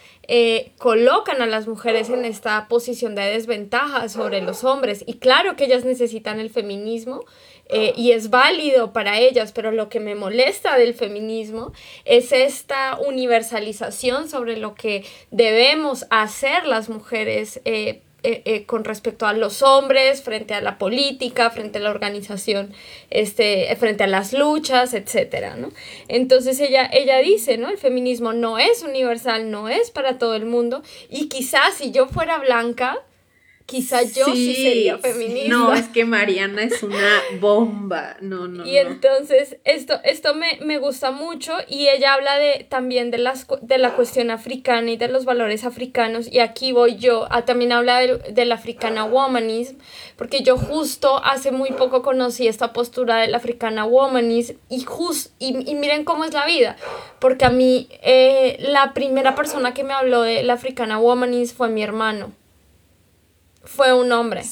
colocan a las mujeres en esta posición de desventaja sobre los hombres y claro que ellas necesitan el feminismo eh, y es válido para ellas, pero lo que me molesta del feminismo es esta universalización sobre lo que debemos hacer las mujeres eh, eh, con respecto a los hombres, frente a la política, frente a la organización, este, frente a las luchas, etcétera, ¿no? Entonces ella, ella dice, ¿no? El feminismo no es universal, no es para todo el mundo, y quizás si yo fuera blanca, quizá yo sí, sería feminista. No, es que Mariana es una bomba. No, no. Y entonces esto, esto me, me, gusta mucho y ella habla de, también de, las, de la cuestión africana y de los valores africanos. Y aquí voy yo, a, también habla de, la africana womanism, porque yo justo hace muy poco conocí esta postura de la africana womanism y, just, y, miren cómo es la vida. Porque a mí eh, la primera persona que me habló de la africana womanism fue mi hermano fue un hombre.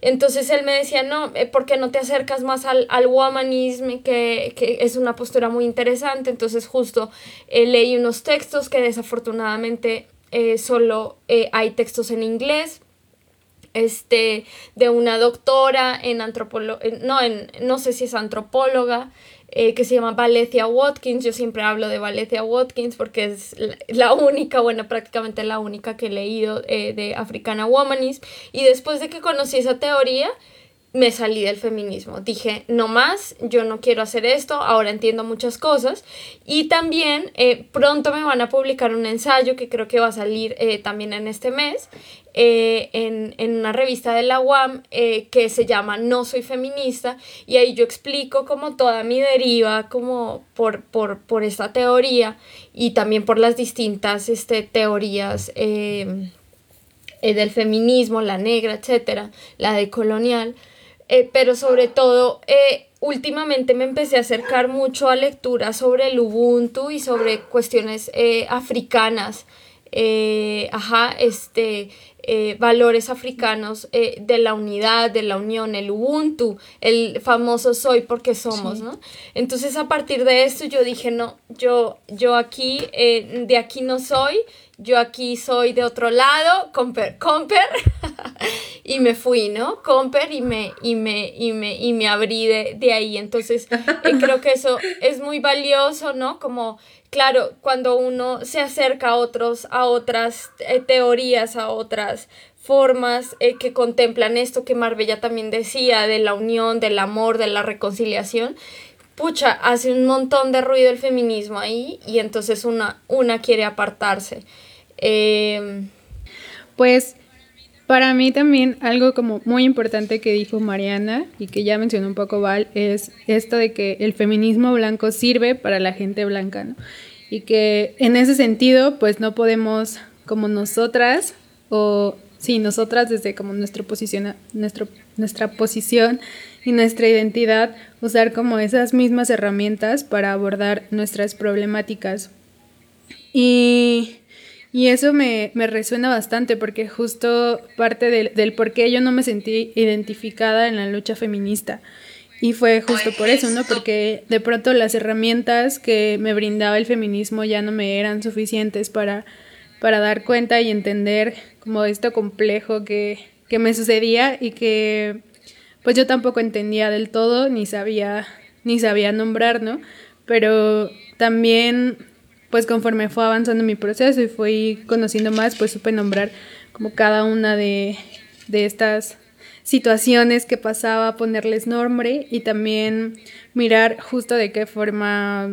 Entonces él me decía, no, eh, ¿por qué no te acercas más al, al womanism, que, que, es una postura muy interesante? Entonces justo eh, leí unos textos que desafortunadamente eh, solo hay textos en inglés, este, de una doctora en antropología, no, en, no sé si es antropóloga, eh, que se llama Valencia Watkins. Yo siempre hablo de Valencia Watkins porque es la única, bueno, prácticamente la única que he leído eh, de Africana Womanism. Y después de que conocí esa teoría, me salí del feminismo. Dije, no más, yo no quiero hacer esto, ahora entiendo muchas cosas. Y también eh, pronto me van a publicar un ensayo que creo que va a salir eh, también en este mes, eh, en, en, una revista de la UAM que se llama No Soy Feminista. Y ahí yo explico como toda mi deriva, como por, por, por esta teoría y también por las distintas este, teorías del feminismo, la negra, etcétera, la decolonial. Eh, pero sobre todo eh, últimamente me empecé a acercar mucho a lecturas sobre el Ubuntu y sobre cuestiones eh, africanas, ajá, este, valores africanos de la unidad, de la unión, el Ubuntu, el famoso soy porque somos, ¿no? Entonces a partir de esto yo dije, no, yo, yo aquí, de aquí no soy, yo aquí soy de otro lado, Comper, Comper, y me fui, ¿no? Comper y me, y me, y me, y me abrí de, ahí. Entonces, eh, creo que eso es muy valioso, ¿no? Como, claro, cuando uno se acerca a otros, a otras eh, teorías, a otras formas eh, que contemplan esto que Marbella también decía, de la unión, del amor, de la reconciliación, pucha, hace un montón de ruido el feminismo ahí y entonces una, una quiere apartarse. Em, pues para mí también algo como muy importante que dijo Mariana y que ya mencionó un poco Val es esto de que el feminismo blanco sirve para la gente blanca, ¿no? Y que en ese sentido pues no podemos como nosotras o sí, nosotras desde como nuestra posición, nuestro, nuestra posición y nuestra identidad usar como esas mismas herramientas para abordar nuestras problemáticas. Y y eso me, resuena bastante porque justo parte del, del por qué yo no me sentí identificada en la lucha feminista. Y fue justo por eso, ¿no? Porque de pronto las herramientas que me brindaba el feminismo ya no me eran suficientes para, para dar cuenta y entender como esto complejo que, que me sucedía y que pues yo tampoco entendía del todo ni sabía ni sabía nombrar, ¿no? Pero también pues conforme fue avanzando mi proceso y fui conociendo más, pues supe nombrar como cada una de, estas situaciones que pasaba, ponerles nombre y también mirar justo de qué forma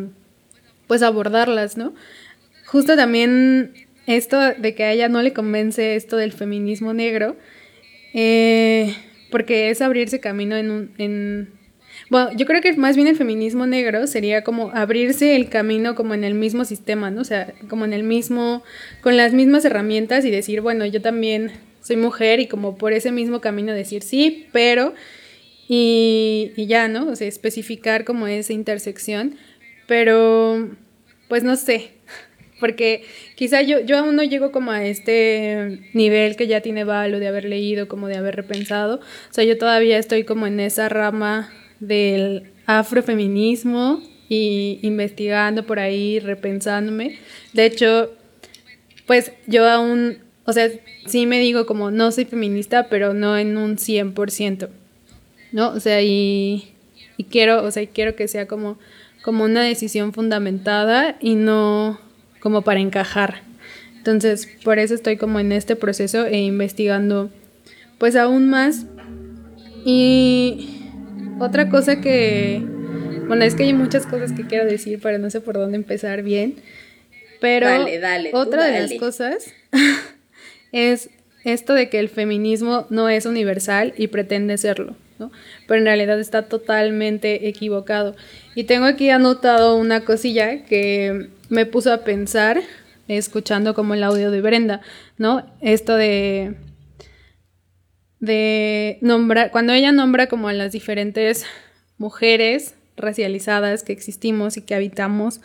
pues abordarlas, ¿no? Justo también esto de que a ella no le convence esto del feminismo negro, eh, porque es abrirse camino en, un, en, bueno, yo creo que más bien el feminismo negro sería como abrirse el camino como en el mismo sistema, ¿no? O sea, como en el mismo, con las mismas herramientas y decir, bueno, yo también soy mujer y como por ese mismo camino decir sí, pero y, y ya, ¿no? O sea, especificar como esa intersección, pero pues no sé, porque quizá yo, yo aún no llego como a este nivel que ya tiene Valo de haber leído, como de haber repensado. O sea, yo todavía estoy como en esa rama del afrofeminismo y investigando por ahí, repensándome. De hecho, pues yo aún, o sea, sí me digo como no soy feminista, pero no en un 100%, ¿no? O sea, y, y quiero, o sea, quiero que sea como, como una decisión fundamentada y no como para encajar. Entonces, por eso estoy como en este proceso e investigando pues aún más. Y otra cosa que, bueno, es que hay muchas cosas que quiero decir, pero no sé por dónde empezar bien. Pero otra de las cosas es esto de que el feminismo no es universal y pretende serlo, ¿no? Pero en realidad está totalmente equivocado. Y tengo aquí anotado una cosilla que me puso a pensar escuchando como el audio de Brenda, ¿no? Esto de de nombrar cuando ella nombra como a las diferentes mujeres racializadas que existimos y que habitamos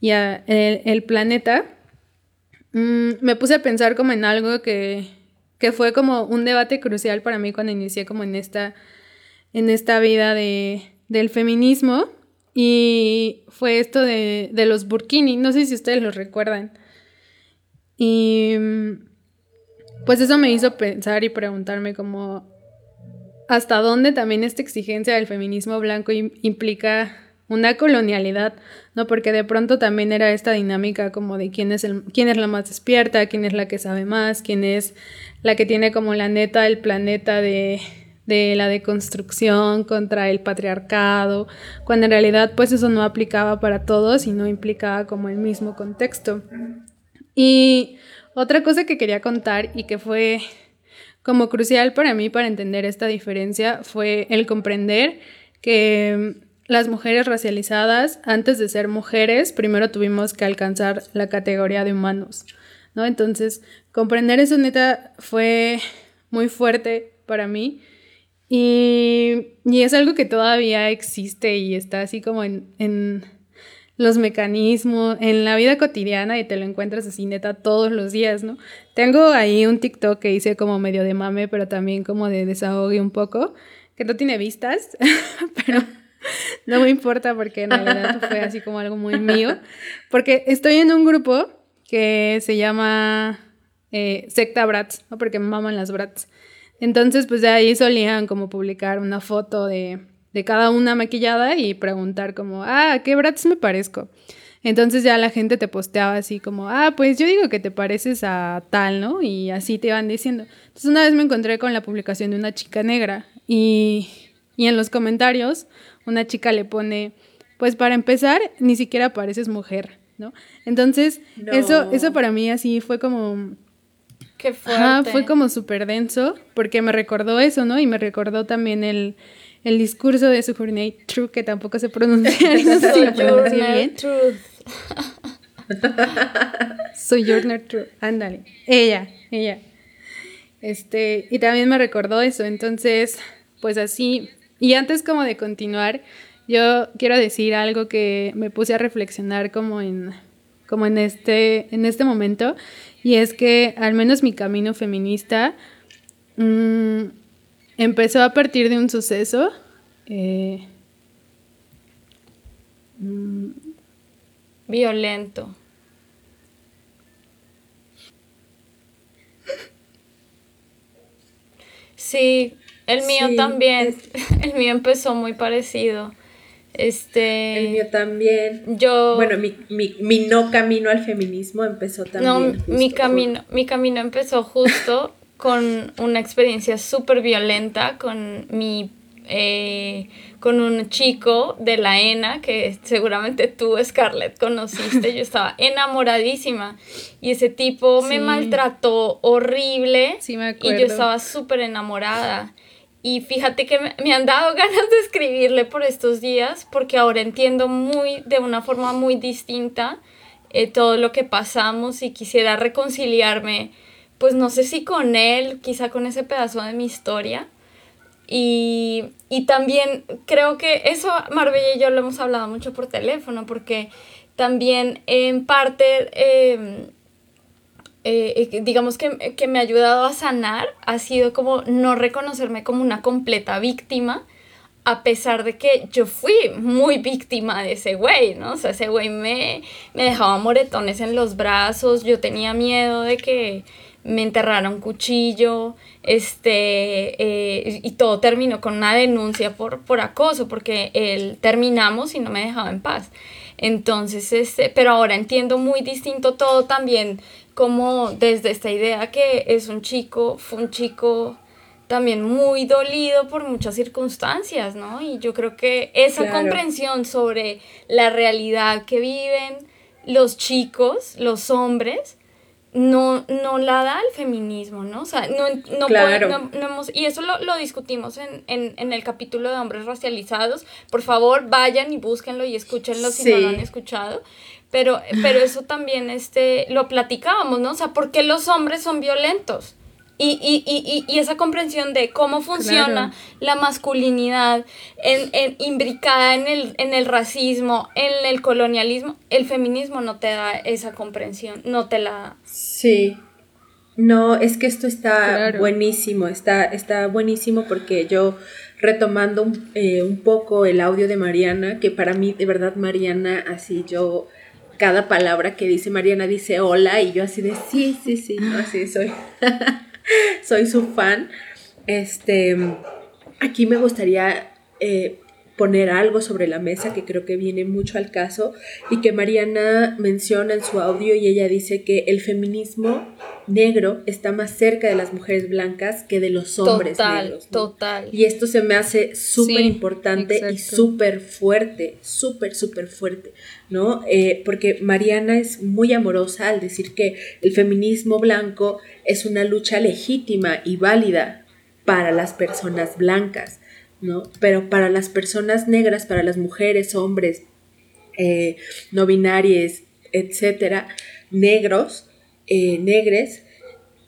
y el, planeta, mm, me puse a pensar como en algo que, que, fue como un debate crucial para mí cuando inicié como en esta, en esta vida de, del feminismo y fue esto de, los burkini, no sé si ustedes lo recuerdan. Y pues eso me hizo pensar y preguntarme como hasta dónde también esta exigencia del feminismo blanco implica una colonialidad, ¿no? Porque de pronto también era esta dinámica como de quién es, quién es la más despierta, quién es la que sabe más, quién es la que tiene como la neta el planeta de de la deconstrucción contra el patriarcado, cuando en realidad pues eso no aplicaba para todos y no implicaba como el mismo contexto. Y otra cosa que quería contar y que fue como crucial para mí para entender esta diferencia fue el comprender que las mujeres racializadas, antes de ser mujeres, primero tuvimos que alcanzar la categoría de humanos, ¿no? Entonces, comprender eso neta fue muy fuerte para mí y, es algo que todavía existe y está así como en, los mecanismos, en la vida cotidiana y te lo encuentras así neta todos los días, ¿no? Tengo ahí un TikTok que hice como medio de mame, pero también como de desahogue un poco, que no tiene vistas, pero no me importa porque en realidad fue así como algo muy mío, porque estoy en un grupo que se llama eh, Secta Brats, ¿no? Porque me maman las Brats. Entonces, pues ahí solían como publicar una foto de, de cada una maquillada y preguntar como, ah, ¿qué Bratz me parezco? Entonces ya la gente te posteaba así como, ah, pues yo digo que te pareces a tal, ¿no? Y así te iban diciendo. Entonces una vez me encontré con la publicación de una chica negra y, y en los comentarios una chica le pone, pues para empezar, ni siquiera pareces mujer, ¿no? Entonces, eso, eso para mí así fue como Qué fuerte. fue como súper denso, porque me recordó eso, ¿no? Y me recordó también el, el discurso de Sojourner Truth, que tampoco se pronuncia, no sé si lo bien. Truth. Sojourner Truth, ándale. Ella, ella. Este, y también me recordó eso, entonces, pues así. Y antes como de continuar, yo quiero decir algo que me puse a reflexionar como en, como en este, en este momento, y es que al menos mi camino feminista mm, empezó a partir de un suceso. Eh, mm, Violento. Sí, el mío también. El mío empezó muy parecido. Este. El mío también. Yo. Bueno, mi, mi, mi no camino al feminismo empezó también. No, mi camino, mi camino empezó justo con una experiencia súper violenta con mi. Eh, con un chico de la ENA que seguramente tú, Scarlett, conociste. Yo estaba enamoradísima y ese tipo me maltrató horrible. Sí, me acuerdo. Y yo estaba súper enamorada. Y fíjate que me, han dado ganas de escribirle por estos días porque ahora entiendo muy, de una forma muy distinta eh, todo lo que pasamos y quisiera reconciliarme, pues no sé si con él, quizá con ese pedazo de mi historia. Y, y también creo que eso Marbella y yo lo hemos hablado mucho por teléfono porque también en parte, em, eh, eh, digamos que, que me ha ayudado a sanar, ha sido como no reconocerme como una completa víctima, a pesar de que yo fui muy víctima de ese güey, ¿no? O sea, ese güey me, me dejaba moretones en los brazos, yo tenía miedo de que me enterrara un cuchillo, este, eh, y todo terminó con una denuncia por, por acoso, porque él terminamos y no me dejaba en paz. Entonces, este, pero ahora entiendo muy distinto todo también, como desde esta idea que es un chico, fue un chico también muy dolido por muchas circunstancias, ¿no? Y yo creo que esa comprensión sobre la realidad que viven los chicos, los hombres, no, no la da el feminismo, ¿no? O sea, no, no, no, hemos, y eso lo, lo discutimos en, en, en, el capítulo de hombres racializados. Por favor, vayan y búsquenlo y escúchenlo si no lo han escuchado. Pero, pero eso también este, lo platicábamos, ¿no? O sea, ¿por qué los hombres son violentos? Y, y, y, y, esa comprensión de cómo funciona la masculinidad en, en, imbricada en el, en el racismo, en el colonialismo, el feminismo no te da esa comprensión, no te la Sí. No, es que esto está buenísimo, está, está buenísimo porque yo retomando eh, un, poco el audio de Mariana, que para mí de verdad Mariana, así yo, cada palabra que dice Mariana dice hola y yo así de sí, sí, sí, así soy. soy su fan. Este, aquí me gustaría eh, poner algo sobre la mesa que creo que viene mucho al caso y que Mariana menciona en su audio y ella dice que el feminismo negro está más cerca de las mujeres blancas que de los hombres total, negros. Total. Y esto se me hace súper importante y súper fuerte, súper, súper fuerte, ¿no? Eh, porque Mariana es muy amorosa al decir que el feminismo blanco es una lucha legítima y válida para las personas blancas ¿no? Pero para las personas negras, para las mujeres, hombres, eh, no binarias, etcétera, negros, eh, negres,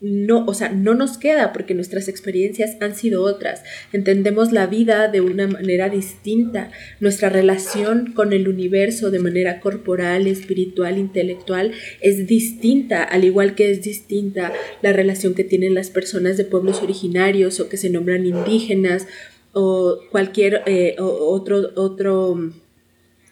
no, o sea, no nos queda porque nuestras experiencias han sido otras. Entendemos la vida de una manera distinta, nuestra relación con el universo de manera corporal, espiritual, intelectual es distinta, al igual que es distinta la relación que tienen las personas de pueblos originarios o que se nombran indígenas o cualquier eh, otro, otro,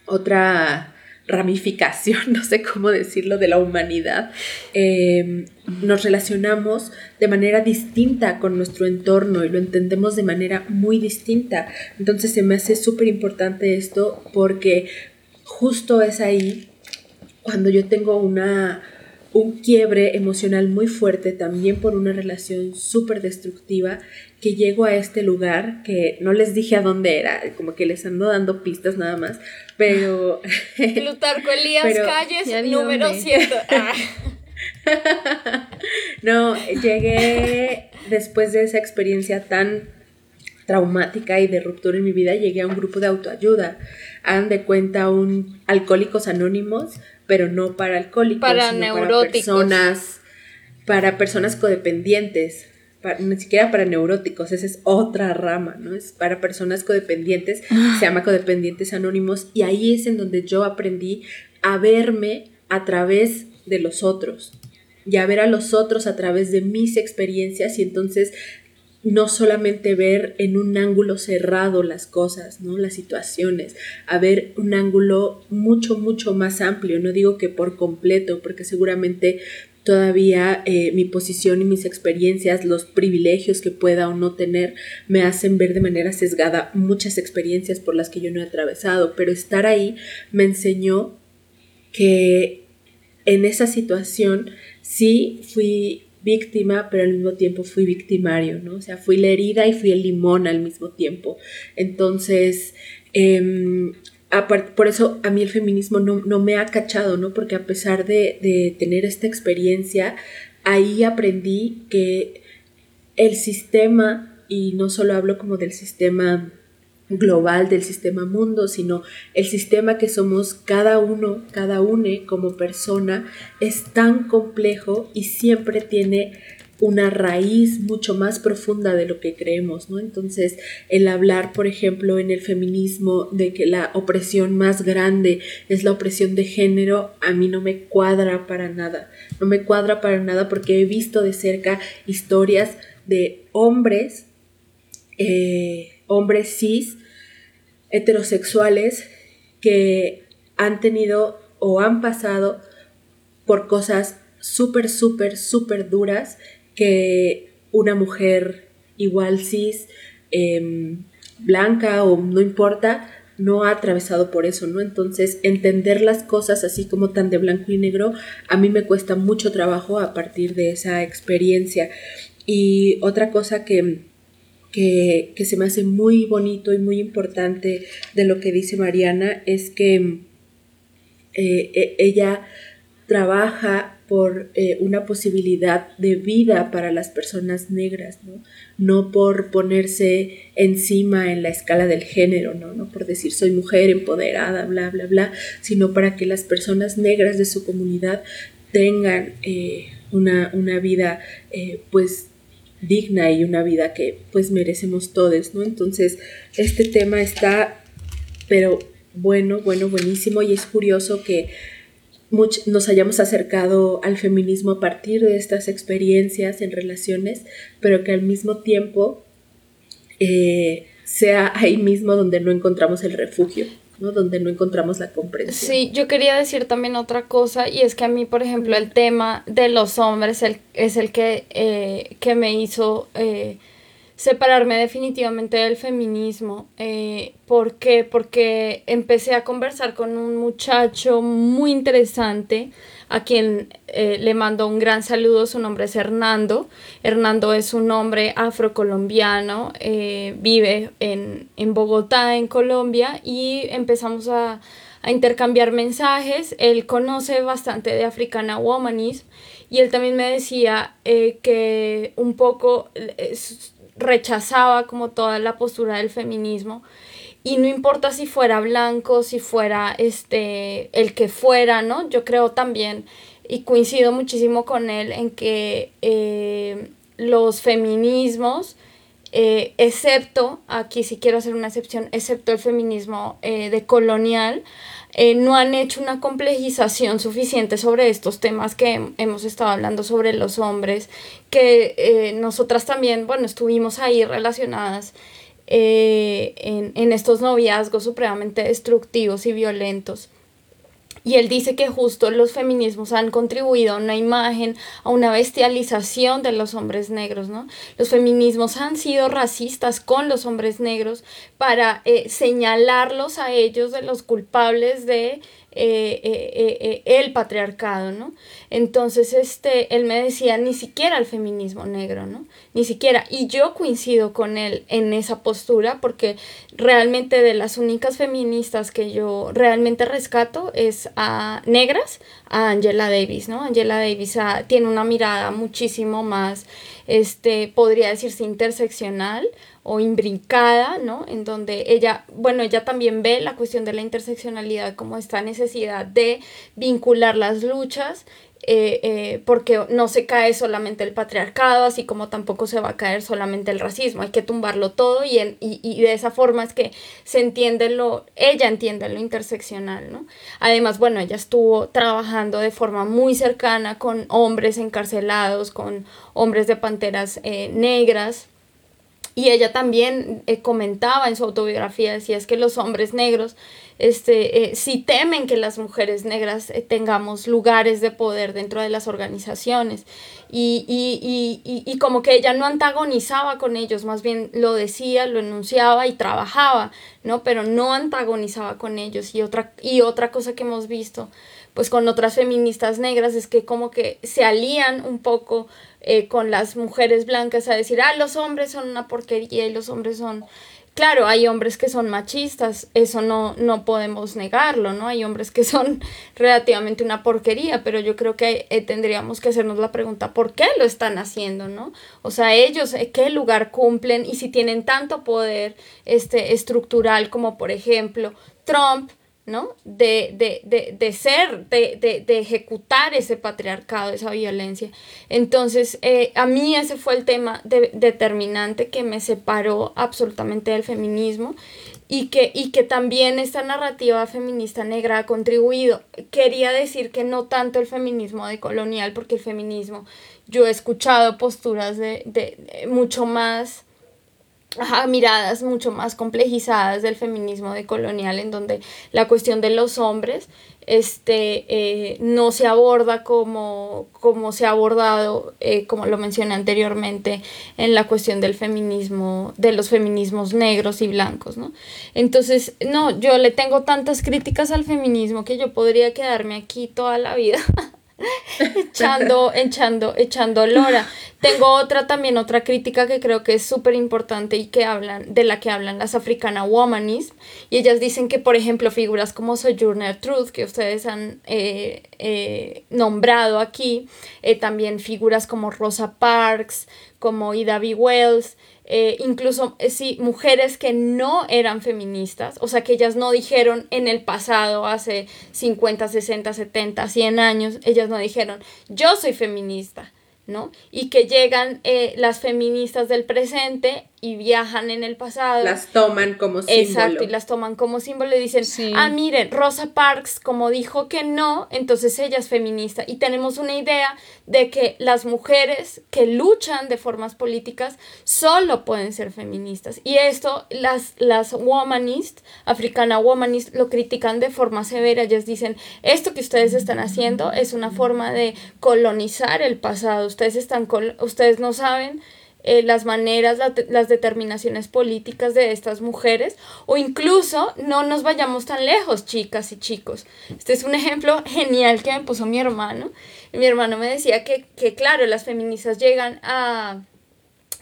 otra ramificación, no sé cómo decirlo, de la humanidad, em, nos relacionamos de manera distinta con nuestro entorno y lo entendemos de manera muy distinta. Entonces se me hace súper importante esto porque justo es ahí cuando yo tengo una un quiebre emocional muy fuerte también por una relación súper destructiva que llego a este lugar que no les dije a dónde era, como que les ando dando pistas nada más, pero... Plutarco Elías Calles, número 100. Ah. no, llegué después de esa experiencia tan traumática y de ruptura en mi vida, llegué a un grupo de autoayuda. Hagan de cuenta un Alcohólicos Anónimos, pero no para alcohólicos, para sino para personas, para personas codependientes, ni siquiera para neuróticos, esa es otra rama, ¿no? Es para personas codependientes, se llama Codependientes Anónimos, y ahí es en donde yo aprendí a verme a través de los otros y a ver a los otros a través de mis experiencias y entonces no solamente ver en un ángulo cerrado las cosas, ¿no? Las situaciones, a ver un ángulo mucho, mucho más amplio. No digo que por completo, porque seguramente todavía eh, mi posición y mis experiencias, los privilegios que pueda o no tener, me hacen ver de manera sesgada muchas experiencias por las que yo no he atravesado, pero estar ahí me enseñó que en esa situación sí fui víctima, pero al mismo tiempo fui victimario, ¿no? O sea, fui la herida y fui el limón al mismo tiempo. Entonces, em, por eso a mí el feminismo no, me ha cachado, ¿no? Porque a pesar de, de tener esta experiencia, ahí aprendí que el sistema, y no solo hablo como del sistema global del sistema mundo, sino el sistema que somos cada uno, cada une como persona, es tan complejo y siempre tiene una raíz mucho más profunda de lo que creemos, ¿no? Entonces, el hablar, por ejemplo, en el feminismo de que la opresión más grande es la opresión de género, a mí no me cuadra para nada. No me cuadra para nada porque he visto de cerca historias de hombres, eh, hombres cis, heterosexuales, que han tenido o han pasado por cosas súper, súper, súper duras que una mujer igual cis, em, blanca o no importa, no ha atravesado por eso, ¿no? Entonces, entender las cosas así como tan de blanco y negro, a mí me cuesta mucho trabajo a partir de esa experiencia. Y otra cosa que, que, que se me hace muy bonito y muy importante de lo que dice Mariana es que eh, e, ella trabaja por eh, una posibilidad de vida para las personas negras, ¿no? no por ponerse encima en la escala del género, ¿no? no por decir soy mujer empoderada, bla, bla, bla, sino para que las personas negras de su comunidad tengan eh, una, una, vida eh, pues digna y una vida que pues merecemos todos, ¿no? Entonces, este tema está, pero bueno, bueno, buenísimo y es curioso que nos hayamos acercado al feminismo a partir de estas experiencias en relaciones, pero que al mismo tiempo eh, sea ahí mismo donde no encontramos el refugio. ¿no? donde no encontramos la comprensión. Sí, yo quería decir también otra cosa y es que a mí, por ejemplo, el tema de los hombres es el que, eh, que me hizo eh, separarme definitivamente del feminismo. Eh, ¿Por qué? Porque empecé a conversar con un muchacho muy interesante a quien eh, le mando un gran saludo. Su nombre es Hernando. Hernando es un hombre afrocolombiano, eh, vive en, en, Bogotá, en Colombia, y empezamos a, a intercambiar mensajes. Él conoce bastante de Africana Womanism y él también me decía eh, que un poco rechazaba como toda la postura del feminismo y no importa si fuera blanco, si fuera este el que fuera, ¿no? Yo creo también y coincido muchísimo con él en que eh, los feminismos eh, excepto, aquí sí quiero hacer una excepción, excepto el feminismo eh, de colonial, no han hecho una complejización suficiente sobre estos temas que hemos estado hablando sobre los hombres, que nosotras también, bueno, estuvimos ahí relacionadas en, en estos noviazgos supremamente destructivos y violentos. Y él dice que justo los feminismos han contribuido a una imagen, a una bestialización de los hombres negros, ¿no? Los feminismos han sido racistas con los hombres negros para eh, señalarlos a ellos de los culpables de eh, eh, eh, el patriarcado, ¿no? Entonces, este, él me decía, ni siquiera el feminismo negro, ¿no? Ni siquiera. Y yo coincido con él en esa postura porque realmente de las únicas feministas que yo realmente rescato es a negras, a Angela Davis, ¿no? Angela Davis ah, tiene una mirada muchísimo más, este, podría decirse interseccional, o imbrincada, ¿no? En donde ella, bueno, ella también ve la cuestión de la interseccionalidad como esta necesidad de vincular las luchas, eh, eh, porque no se cae solamente el patriarcado, así como tampoco se va a caer solamente el racismo, hay que tumbarlo todo y, en, y, y, de esa forma es que se entiende lo, ella entiende lo interseccional, ¿no? Además, bueno, ella estuvo trabajando de forma muy cercana con hombres encarcelados, con hombres de panteras eh, negras, y ella también eh, comentaba en su autobiografía, decía es que los hombres negros, este, eh, si temen que las mujeres negras eh, tengamos lugares de poder dentro de las organizaciones. Y, y, y, y, como que ella no antagonizaba con ellos, más bien lo decía, lo enunciaba y trabajaba, ¿no? Pero no antagonizaba con ellos. Y otra, y otra cosa que hemos visto, pues con otras feministas negras, es que como que se alían un poco eh, con las mujeres blancas a decir, ah, los hombres son una porquería y los hombres son... Claro, hay hombres que son machistas, eso no, no podemos negarlo, ¿no? Hay hombres que son relativamente una porquería, pero yo creo que eh, tendríamos que hacernos la pregunta, ¿por qué lo están haciendo, no? O sea, ellos, eh, ¿qué lugar cumplen? Y si tienen tanto poder este, estructural como, por ejemplo, Trump, ¿no? De, de, de, de ser, de, de, ejecutar ese patriarcado, esa violencia. Entonces, eh, a mí ese fue el tema determinante que me separó absolutamente del feminismo y que, y que también esta narrativa feminista negra ha contribuido. Quería decir que no tanto el feminismo decolonial, porque el feminismo, yo he escuchado posturas de, de mucho más miradas mucho más complejizadas del feminismo decolonial en donde la cuestión de los hombres este, eh, no se aborda como, como se ha abordado, eh, como lo mencioné anteriormente, en la cuestión del feminismo, de los feminismos negros y blancos, ¿no? Entonces, no, yo le tengo tantas críticas al feminismo que yo podría quedarme aquí toda la vida echando, echando, echando lora. Tengo otra también, otra crítica que creo que es súper importante y que hablan, de la que hablan las Africana Womanism. Y ellas dicen que, por ejemplo, figuras como Sojourner Truth, que ustedes han eh, eh, nombrado aquí, eh, también figuras como Rosa Parks, como Ida B. Wells, eh, incluso eh, sí, mujeres que no eran feministas, o sea, que ellas no dijeron en el pasado, hace 50, 60, 70, 100 años, ellas no dijeron, yo soy feminista, ¿no? Y que llegan eh, las feministas del presente y viajan en el pasado. Las toman como símbolo. Exacto, y las toman como símbolo y dicen, ah, miren, Rosa Parks como dijo que no, entonces ella es feminista. Y tenemos una idea de que las mujeres que luchan de formas políticas solo pueden ser feministas. Y esto las, las womanist, africana womanist, lo critican de forma severa. Ellas dicen, esto que ustedes están haciendo es una forma de colonizar el pasado. Ustedes, están ustedes no saben eh, las maneras, las determinaciones políticas de estas mujeres o incluso no nos vayamos tan lejos, chicas y chicos. Este es un ejemplo genial que me puso mi hermano. Mi hermano me decía que, que claro, las feministas llegan a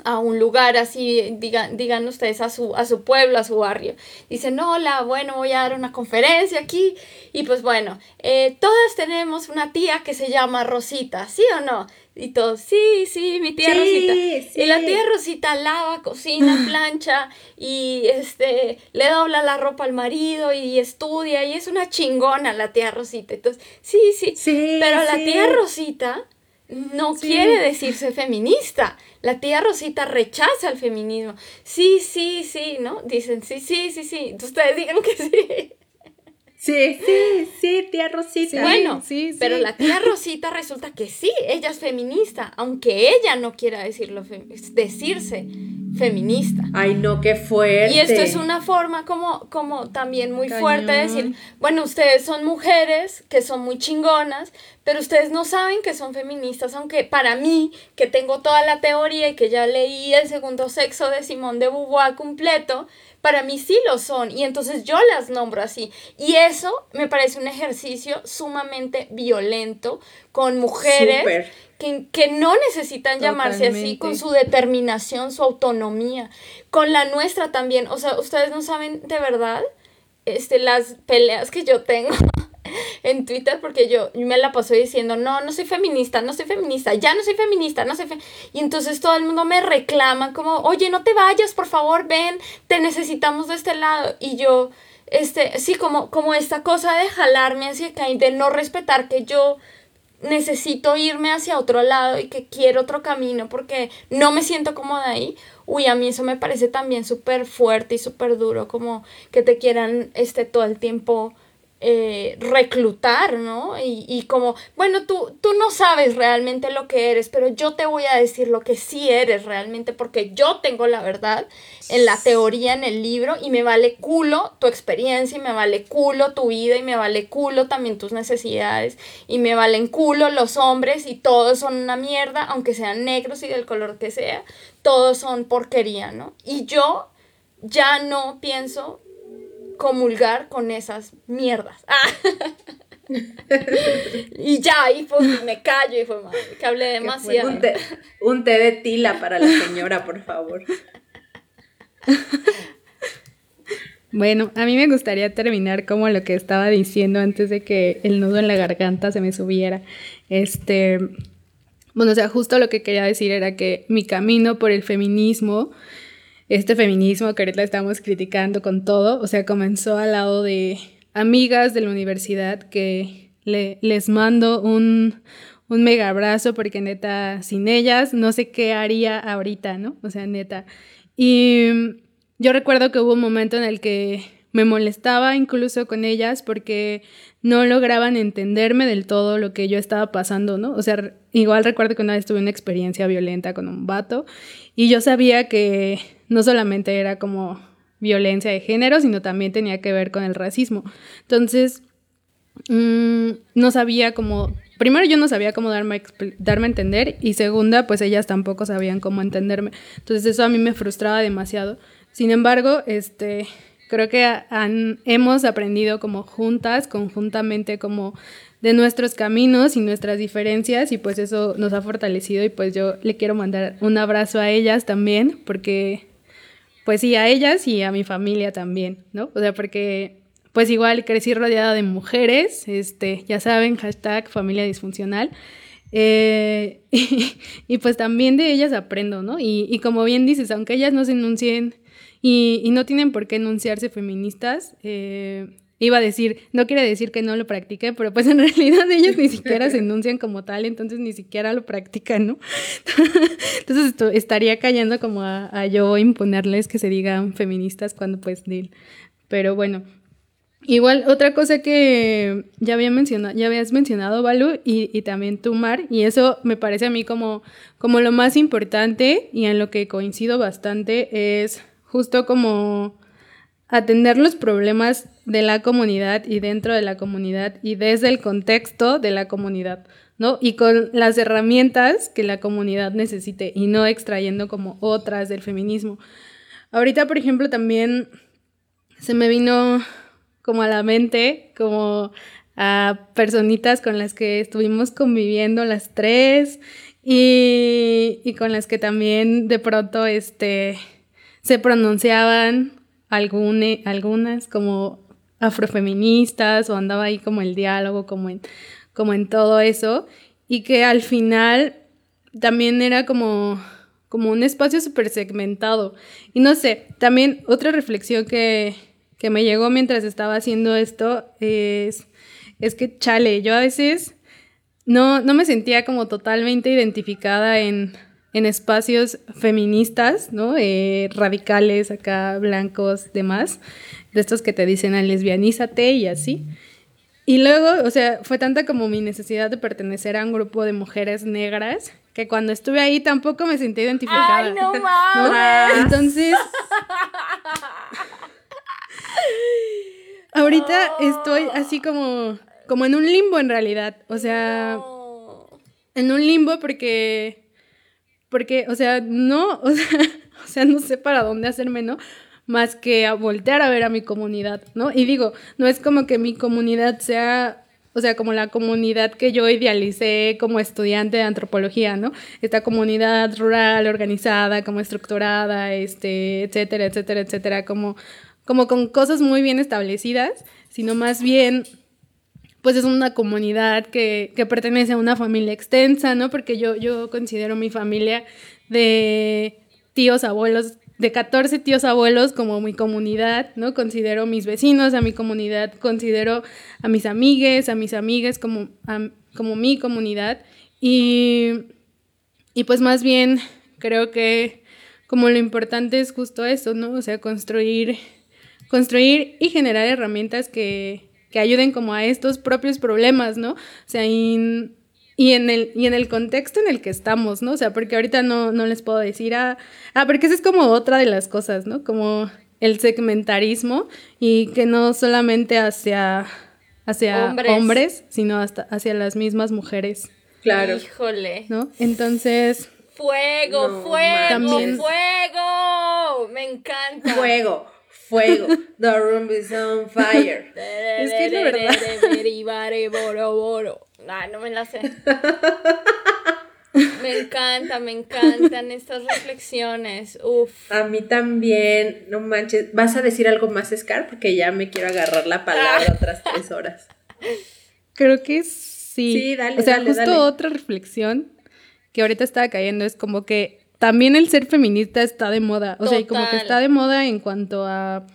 a un lugar así, digan, digan ustedes a su, a su pueblo, a su barrio. Dicen, hola, bueno, voy a dar una conferencia aquí. Y pues bueno, eh, todas tenemos una tía que se llama Rosita, ¿sí o no? Y todos, sí, sí, mi tía Rosita. Y la tía Rosita lava, cocina, plancha y este le dobla la ropa al marido y estudia y es una chingona la tía Rosita. Entonces, sí, sí. sí pero la tía Rosita no quiere decirse feminista. La tía Rosita rechaza el feminismo. Sí, sí, sí, ¿no? Dicen, sí, sí, sí, sí. Ustedes digan que sí. Sí, sí, sí, tía Rosita. bueno, sí, pero la tía Rosita resulta que sí, ella es feminista, aunque ella no quiera decirlo, decirse feminista. Ay, no, qué fuerte. Y esto es una forma como, como también muy fuerte de decir, bueno, ustedes son mujeres que son muy chingonas, pero ustedes no saben que son feministas, aunque para mí, que tengo toda la teoría y que ya leí el segundo sexo de Simón de Beauvoir completo, para mí sí lo son y entonces yo las nombro así. Y eso me parece un ejercicio sumamente violento con mujeres que, que, no necesitan llamarse así, con su determinación, su autonomía, con la nuestra también. O sea, ustedes no saben de verdad este, las peleas que yo tengo en Twitter porque yo me la paso diciendo, no, no soy feminista, no soy feminista, ya no soy feminista, no soy Y entonces todo el mundo me reclama como, oye, no te vayas, por favor, ven, te necesitamos de este lado. Y yo, este, sí, como, como esta cosa de jalarme hacia acá y de no respetar que yo necesito irme hacia otro lado y que quiero otro camino porque no me siento cómoda ahí. Uy, a mí eso me parece también súper fuerte y súper duro, como que te quieran este, todo el tiempo eh, reclutar, ¿no? Y, y, como, bueno, tú, tú no sabes realmente lo que eres, pero yo te voy a decir lo que sí eres realmente porque yo tengo la verdad en la teoría, en el libro, y me vale culo tu experiencia, y me vale culo tu vida, y me vale culo también tus necesidades, y me valen culo los hombres, y todos son una mierda, aunque sean negros y del color que sea, todos son porquería, ¿no? Y yo ya no pienso comulgar con esas mierdas. y ya, y pues me callo y fue que hablé demasiado. Un té, un té de tila para la señora, por favor. Bueno, a mí me gustaría terminar como lo que estaba diciendo antes de que el nudo en la garganta se me subiera. Este, bueno, o sea, justo lo que quería decir era que mi camino por el feminismo este feminismo que ahorita estamos criticando con todo, o sea, comenzó al lado de, amigas de la universidad que le, les mando un, un mega abrazo porque neta, sin ellas no sé qué haría ahorita, ¿no? O sea, neta. Y yo recuerdo que hubo un momento en el que me molestaba incluso con ellas porque no lograban entenderme del todo lo que yo estaba pasando, ¿no? O sea, igual recuerdo que una vez tuve una experiencia violenta con un vato y yo sabía que no solamente era como violencia de género, sino también tenía que ver con el racismo. Entonces, mmm, no sabía cómo, primero yo no sabía cómo darme, darme a entender y segunda, pues ellas tampoco sabían cómo entenderme. Entonces eso a mí me frustraba demasiado. Sin embargo, este, creo que han, hemos aprendido como juntas, conjuntamente, como de nuestros caminos y nuestras diferencias y pues eso nos ha fortalecido y pues yo le quiero mandar un abrazo a ellas también porque pues sí, a ellas y a mi familia también, ¿no? O sea, porque pues igual crecí rodeada de mujeres, este, ya saben, hashtag familia disfuncional. Eh, y, pues también de ellas aprendo, ¿no? Y, como bien dices, aunque ellas no se enuncien y, y no tienen por qué enunciarse feministas, eh, iba a decir, no quiere decir que no lo practique, pero pues en realidad ellas ni siquiera se enuncian como tal, entonces ni siquiera lo practican, ¿no? entonces esto, estaría cayendo como a, yo imponerles que se digan feministas cuando pues ni... Pero bueno, igual otra cosa que ya había mencionado, ya habías mencionado, Balu, y, y también tú, Mar, y eso me parece a mí como, como lo más importante y en lo que coincido bastante es justo como atender los problemas de la comunidad y dentro de la comunidad y desde el contexto de la comunidad, ¿no? Y con las herramientas que la comunidad necesite y no extrayendo como otras del feminismo. Ahorita, por ejemplo, también se me vino como a la mente, como a personitas con las que estuvimos conviviendo las tres y, y con las que también de pronto, este, se pronunciaban algune, algunas como afrofeministas o andaba ahí como el diálogo, como en, como en todo eso, y que al final también era como, como un espacio súper segmentado. Y no sé, también otra reflexión que, que me llegó mientras estaba haciendo esto es, es que, chale, yo a veces no, no me sentía como totalmente identificada en en espacios feministas, ¿no? Eh, radicales, acá, blancos, demás, de estos que te dicen, ah, lesbianízate y así. Y luego, o sea, fue tanta como mi necesidad de pertenecer a un grupo de mujeres negras que cuando estuve ahí tampoco me sentí identificada. ¡Ay, no mames! ¿no? Entonces, ahorita oh. estoy así como, como en un limbo en realidad. O sea, no. en un limbo porque porque, o sea, no, o sea, no sé para dónde hacerme, ¿no? Más que a voltear a ver a mi comunidad, ¿no? Y digo, no es como que mi comunidad sea, o sea, como la comunidad que yo idealicé como estudiante de antropología, ¿no? Esta comunidad rural, organizada, como estructurada, este, etcétera, etcétera, etcétera, como, como con cosas muy bien establecidas, sino más bien pues es una comunidad que, que, pertenece a una familia extensa, ¿no? Porque yo, yo considero mi familia de tíos, abuelos, de 14 tíos abuelos como mi comunidad, ¿no? Considero mis vecinos, a mi comunidad, considero a mis amigues, a mis amigas como, como mi comunidad. Y, y pues más bien creo que como lo importante es justo eso, ¿no? O sea, construir, construir y generar herramientas que, que ayuden como a estos propios problemas, ¿no? O sea, y, y, en el, y en el contexto en el que estamos, ¿no? O sea, porque ahorita no, no les puedo decir, ah, ah, porque esa es como otra de las cosas, ¿no? Como el segmentarismo y que no solamente hacia, hacia hombres. hombres, sino hasta hacia las mismas mujeres. Claro. Híjole. ¿No? Entonces... Fuego, no, fuego, también... fuego. Me encanta. Fuego fuego. The room is on fire. es que es la verdad. Ah, no me la sé. Me encanta, me encantan estas reflexiones. Uf. A mí también, no manches. ¿Vas a decir algo más, Scar? Porque ya me quiero agarrar la palabra ah. otras tres horas. Creo que sí. Sí, dale. O sea, dale, justo dale. otra reflexión que ahorita estaba cayendo es como que también el ser feminista está de moda. O Total. sea, y como que está de moda en cuanto a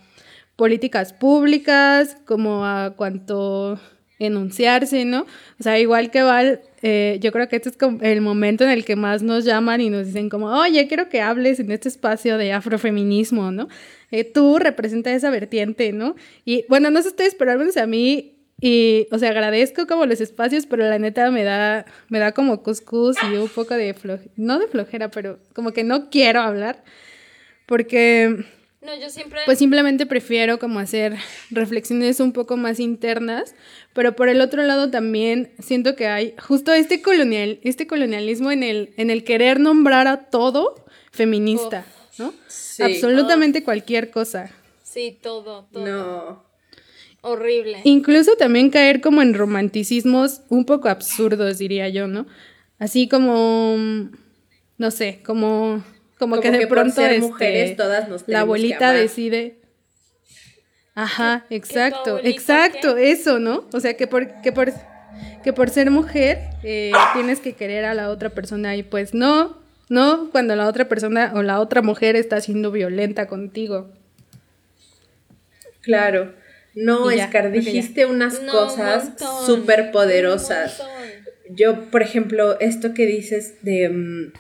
políticas públicas, como a cuanto enunciarse, ¿no? O sea, igual que Val, eh, yo creo que este es como el momento en el que más nos llaman y nos dicen como, oye, quiero que hables en este espacio de afrofeminismo, ¿no? Eh, tú representas esa vertiente, ¿no? Y bueno, no sé ustedes, pero al menos a mí, y, o sea, agradezco como los espacios, pero la neta me da, me da como cuscús y un poco de flojera, no de flojera, pero como que no quiero hablar, porque no, yo siempre... Pues simplemente prefiero como hacer reflexiones un poco más internas, pero por el otro lado también siento que hay justo este colonial, este colonialismo en el, en el querer nombrar a todo feminista, ¿no? Absolutamente cualquier cosa. Sí, todo, todo. No. Horrible. Incluso también caer como en romanticismos un poco absurdos, diría yo, ¿no? Así como, no sé, como como, que de pronto por este, mujeres todas nos la abuelita decide. Ajá, exacto, exacto, eso, ¿no? O sea, que por, que por, que por ser mujer eh, tienes que querer a la otra persona y pues no, no, cuando la otra persona o la otra mujer está siendo violenta contigo. Claro, no, Escar, dijiste unas cosas súper poderosas. Yo, por ejemplo, esto que dices de... Mm,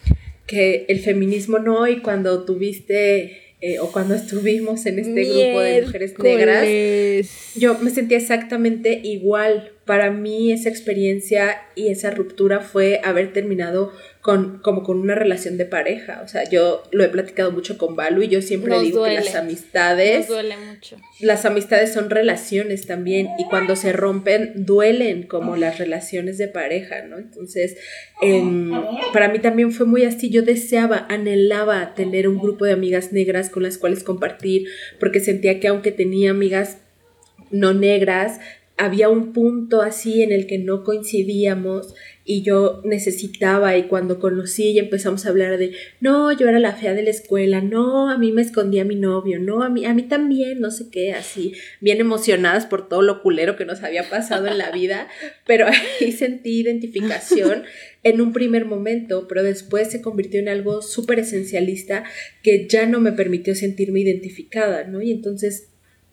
que el feminismo no, y cuando tuviste eh, o cuando estuvimos en este grupo de mujeres negras, yo me sentía exactamente igual. Para mí esa experiencia y esa ruptura fue haber terminado con, como con una relación de pareja. O sea, yo lo he platicado mucho con Balu y yo siempre digo que las amistades. duele mucho. Las amistades son relaciones también y cuando se rompen duelen como las relaciones de pareja, ¿no? Entonces, em, para mí también fue muy así. Yo deseaba, anhelaba tener un grupo de amigas negras con las cuales compartir porque sentía que aunque tenía amigas no negras, había un punto así en el que no coincidíamos y yo necesitaba y cuando conocí y empezamos a hablar de, no, yo era la fea de la escuela, no, a mí me escondía mi novio, no, a mí, a mí también, no sé qué, así, bien emocionadas por todo lo culero que nos había pasado en la vida, pero ahí sentí identificación en un primer momento, pero después se convirtió en algo súper esencialista que ya no me permitió sentirme identificada, ¿no? Y entonces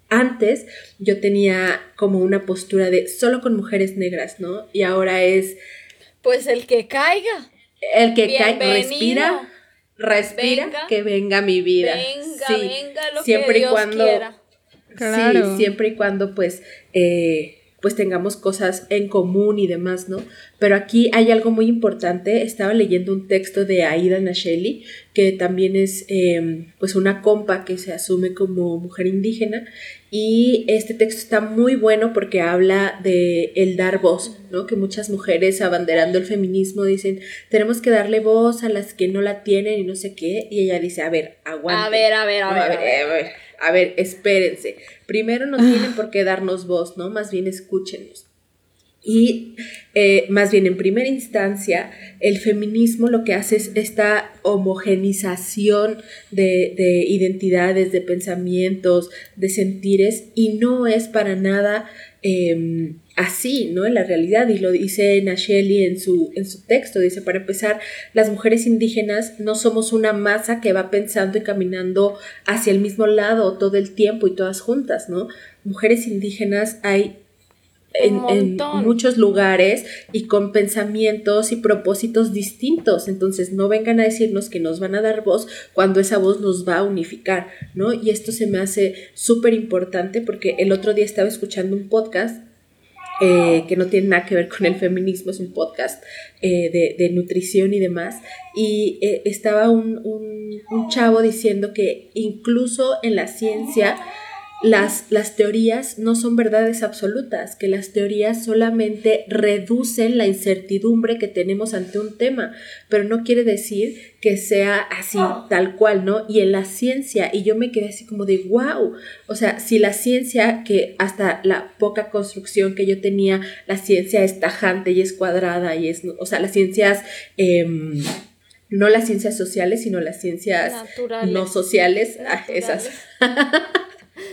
antes yo tenía como una postura de solo con mujeres negras, ¿no? Y ahora es pues el que caiga. El que caiga, respira, respira, que venga mi vida. Venga, venga lo siempre que Dios y cuando, quiera. Sí, siempre y cuando pues eh, pues tengamos cosas en común y demás, ¿no? Pero aquí hay algo muy importante. Estaba leyendo un texto de Aida Nasheli, que también es em, pues una compa que se asume como mujer indígena. Y este texto está muy bueno porque habla de el dar voz, ¿no? Que muchas mujeres abanderando el feminismo dicen, tenemos que darle voz a las que no la tienen y no sé qué. Y ella dice, a ver, aguanta. A ver, a ver, a ver. A ver, a ver a ver, espérense. Primero no tienen por qué darnos voz, ¿no? Más bien escúchenos. Y eh, más bien en primera instancia, el feminismo lo que hace es esta homogenización de, de, identidades, de pensamientos, de sentires, y no es para nada em, así, ¿no? En la realidad, y lo dice Nacheli en su, en su texto, dice, para empezar, las mujeres indígenas no somos una masa que va pensando y caminando hacia el mismo lado todo el tiempo y todas juntas, ¿no? Mujeres indígenas hay en, en, muchos lugares y con pensamientos y propósitos distintos. Entonces, no vengan a decirnos que nos van a dar voz cuando esa voz nos va a unificar, ¿no? Y esto se me hace súper importante porque el otro día estaba escuchando un podcast eh, que no tiene nada que ver con el feminismo, es un podcast eh, de, nutrición y demás. Y eh, estaba un, un, chavo diciendo que incluso en la ciencia las, las teorías no son verdades absolutas, que las teorías solamente reducen la incertidumbre que tenemos ante un tema, pero no quiere decir que sea así, tal cual, ¿no? Y en la ciencia, y yo me quedé así como de, wow, o sea, si la ciencia, que hasta la poca construcción que yo tenía, la ciencia es tajante y es cuadrada y es, o sea, las ciencias... Em, no las ciencias sociales, sino las ciencias no sociales, ah, esas.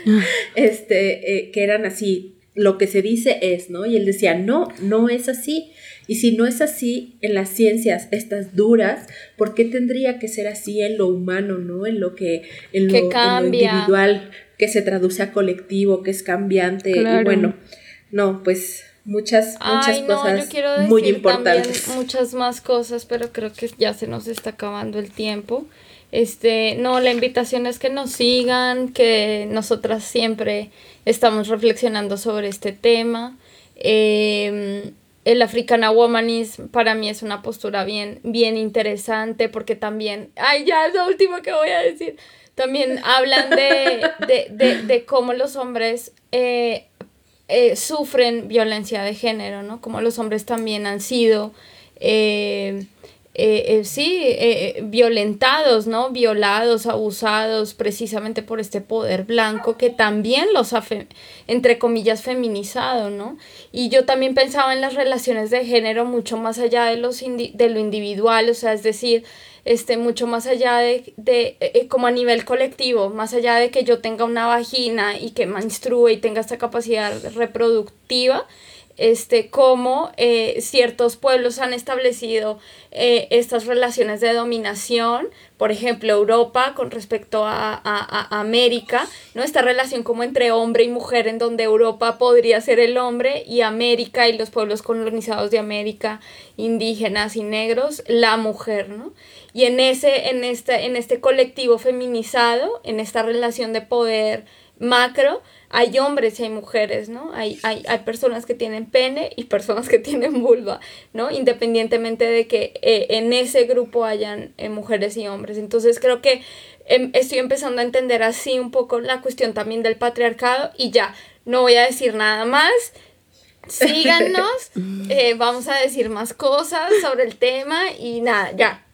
este, eh, que eran así, lo que se dice es, ¿no? Y él decía, no, no es así. Y si no es así en las ciencias, estas duras, ¿por qué tendría que ser así en lo humano, ¿no? En lo que, en lo, individual, que se traduce a colectivo, que es cambiante y bueno, no, pues muchas, muchas cosas muy importantes. muchas más cosas, pero creo que ya se nos está acabando el tiempo. Este, no, la invitación es que nos sigan, que nosotras siempre estamos reflexionando sobre este tema. Em, el Africana Womanism para mí es una postura bien, bien interesante porque también, ay, ya es lo último que voy a decir, también hablan de, de, de, de cómo los hombres eh, eh, sufren violencia de género, ¿no? Como los hombres también han sido, eh, eh, sí, violentados, ¿no? Violados, abusados precisamente por este poder blanco que también los ha, entre comillas, feminizado, ¿no? Y yo también pensaba en las relaciones de género mucho más allá de, los de lo individual, o sea, es decir, este, mucho más allá de, de eh, eh, como a nivel colectivo, más allá de que yo tenga una vagina y que menstrue y tenga esta capacidad reproductiva, este, cómo eh, ciertos pueblos han establecido eh, estas relaciones de dominación, por ejemplo, Europa con respecto a, a, América, ¿no? Esta relación como entre hombre y mujer, en donde Europa podría ser el hombre y América y los pueblos colonizados de América, indígenas y negros, la mujer, ¿no? Y en, ese, en, en este colectivo feminizado, en esta relación de poder macro, hay hombres y hay mujeres, ¿no? Hay, hay, hay personas que tienen pene y personas que tienen vulva, ¿no? Independientemente de que eh, en ese grupo hayan eh, mujeres y hombres. Entonces creo que em, estoy empezando a entender así un poco la cuestión también del patriarcado y ya, no voy a decir nada más. Síganos, eh, vamos a decir más cosas sobre el tema y nada, ya.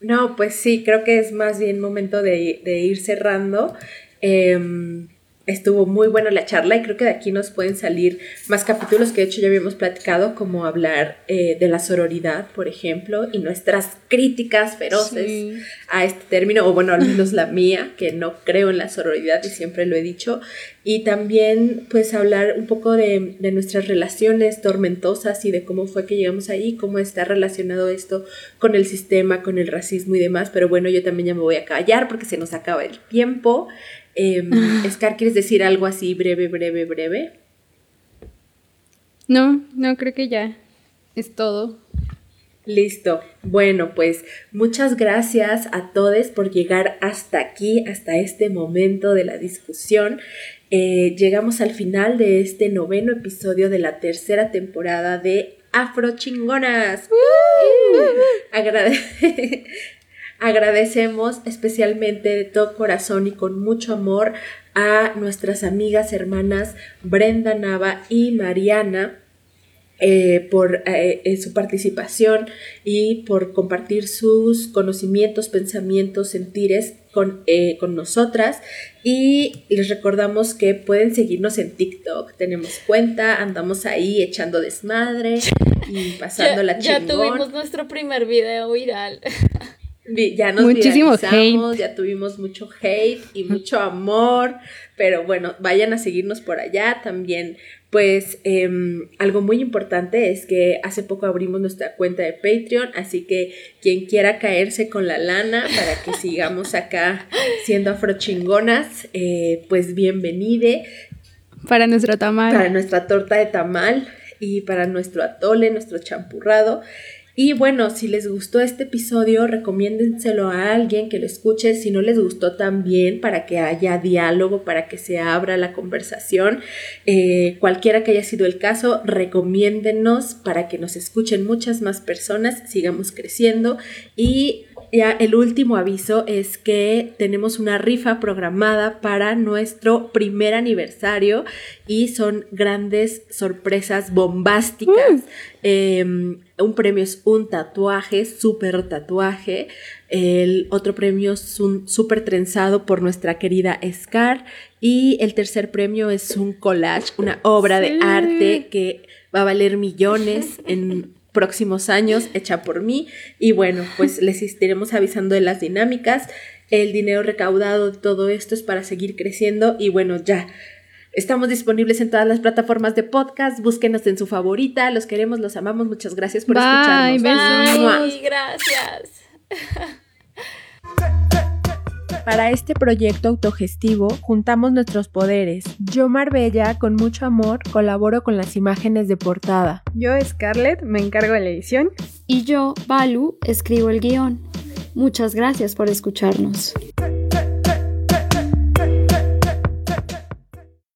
No, pues sí, creo que es más bien momento de, de ir cerrando. Eh, estuvo muy buena la charla y creo que de aquí nos pueden salir más capítulos que de hecho ya habíamos platicado, como hablar eh, de la sororidad, por ejemplo, y nuestras críticas feroces a este término, o bueno, al menos la mía, que no creo en la sororidad y siempre lo he dicho, y también pues hablar un poco de, de nuestras relaciones tormentosas y de cómo fue que llegamos ahí, cómo está relacionado esto con el sistema, con el racismo y demás, pero bueno, yo también ya me voy a callar porque se nos acaba el tiempo. Eh, Scar, ¿quieres decir algo así breve, breve, breve? No, no, creo que ya es todo. Listo. Bueno, pues muchas gracias a todos por llegar hasta aquí, hasta este momento de la discusión. Eh, llegamos al final de este noveno episodio de la tercera temporada de Afro Chingonas. Agradece Agradecemos especialmente de todo corazón y con mucho amor a nuestras amigas hermanas Brenda Nava y Mariana eh, por eh, su participación y por compartir sus conocimientos, pensamientos, sentires con, eh, con, nosotras. Y les recordamos que pueden seguirnos en TikTok. Tenemos cuenta, andamos ahí echando desmadre y pasando la chingón. Ya tuvimos nuestro primer video viral. ya nos Muchísimo hate. ya tuvimos mucho hate y mucho amor, pero bueno, vayan a seguirnos por allá también. Pues em, algo muy importante es que hace poco abrimos nuestra cuenta de Patreon, así que quien quiera caerse con la lana para que sigamos acá siendo afrochingonas, eh, pues bienvenide. Para nuestro tamal. Para nuestra torta de tamal y para nuestro atole, nuestro champurrado. Y bueno, si les gustó este episodio, recomiéndenselo a alguien que lo escuche. Si no les gustó también, para que haya diálogo, para que se abra la conversación. Eh, cualquiera que haya sido el caso, recomiéndennos para que nos escuchen muchas más personas, sigamos creciendo. Y ya el último aviso es que tenemos una rifa programada para nuestro primer aniversario y son grandes sorpresas bombásticas. Em, un premio es un tatuaje, súper tatuaje. El otro premio es un súper trenzado por nuestra querida Scar. Y el tercer premio es un collage, una obra de arte que va a valer millones en próximos años, hecha por mí. Y bueno, pues les estaremos avisando de las dinámicas. El dinero recaudado de todo esto es para seguir creciendo. Y bueno, ya Estamos disponibles en todas las plataformas de podcast. Búsquenos en su favorita. Los queremos, los amamos. Muchas gracias por escucharnos. Bye, gracias. Para este proyecto autogestivo juntamos nuestros poderes. Yo, Marbella, con mucho amor, colaboro con las imágenes de portada. Yo, Scarlett, me encargo de la edición. Y yo, Balu, escribo el guion. Muchas gracias por escucharnos.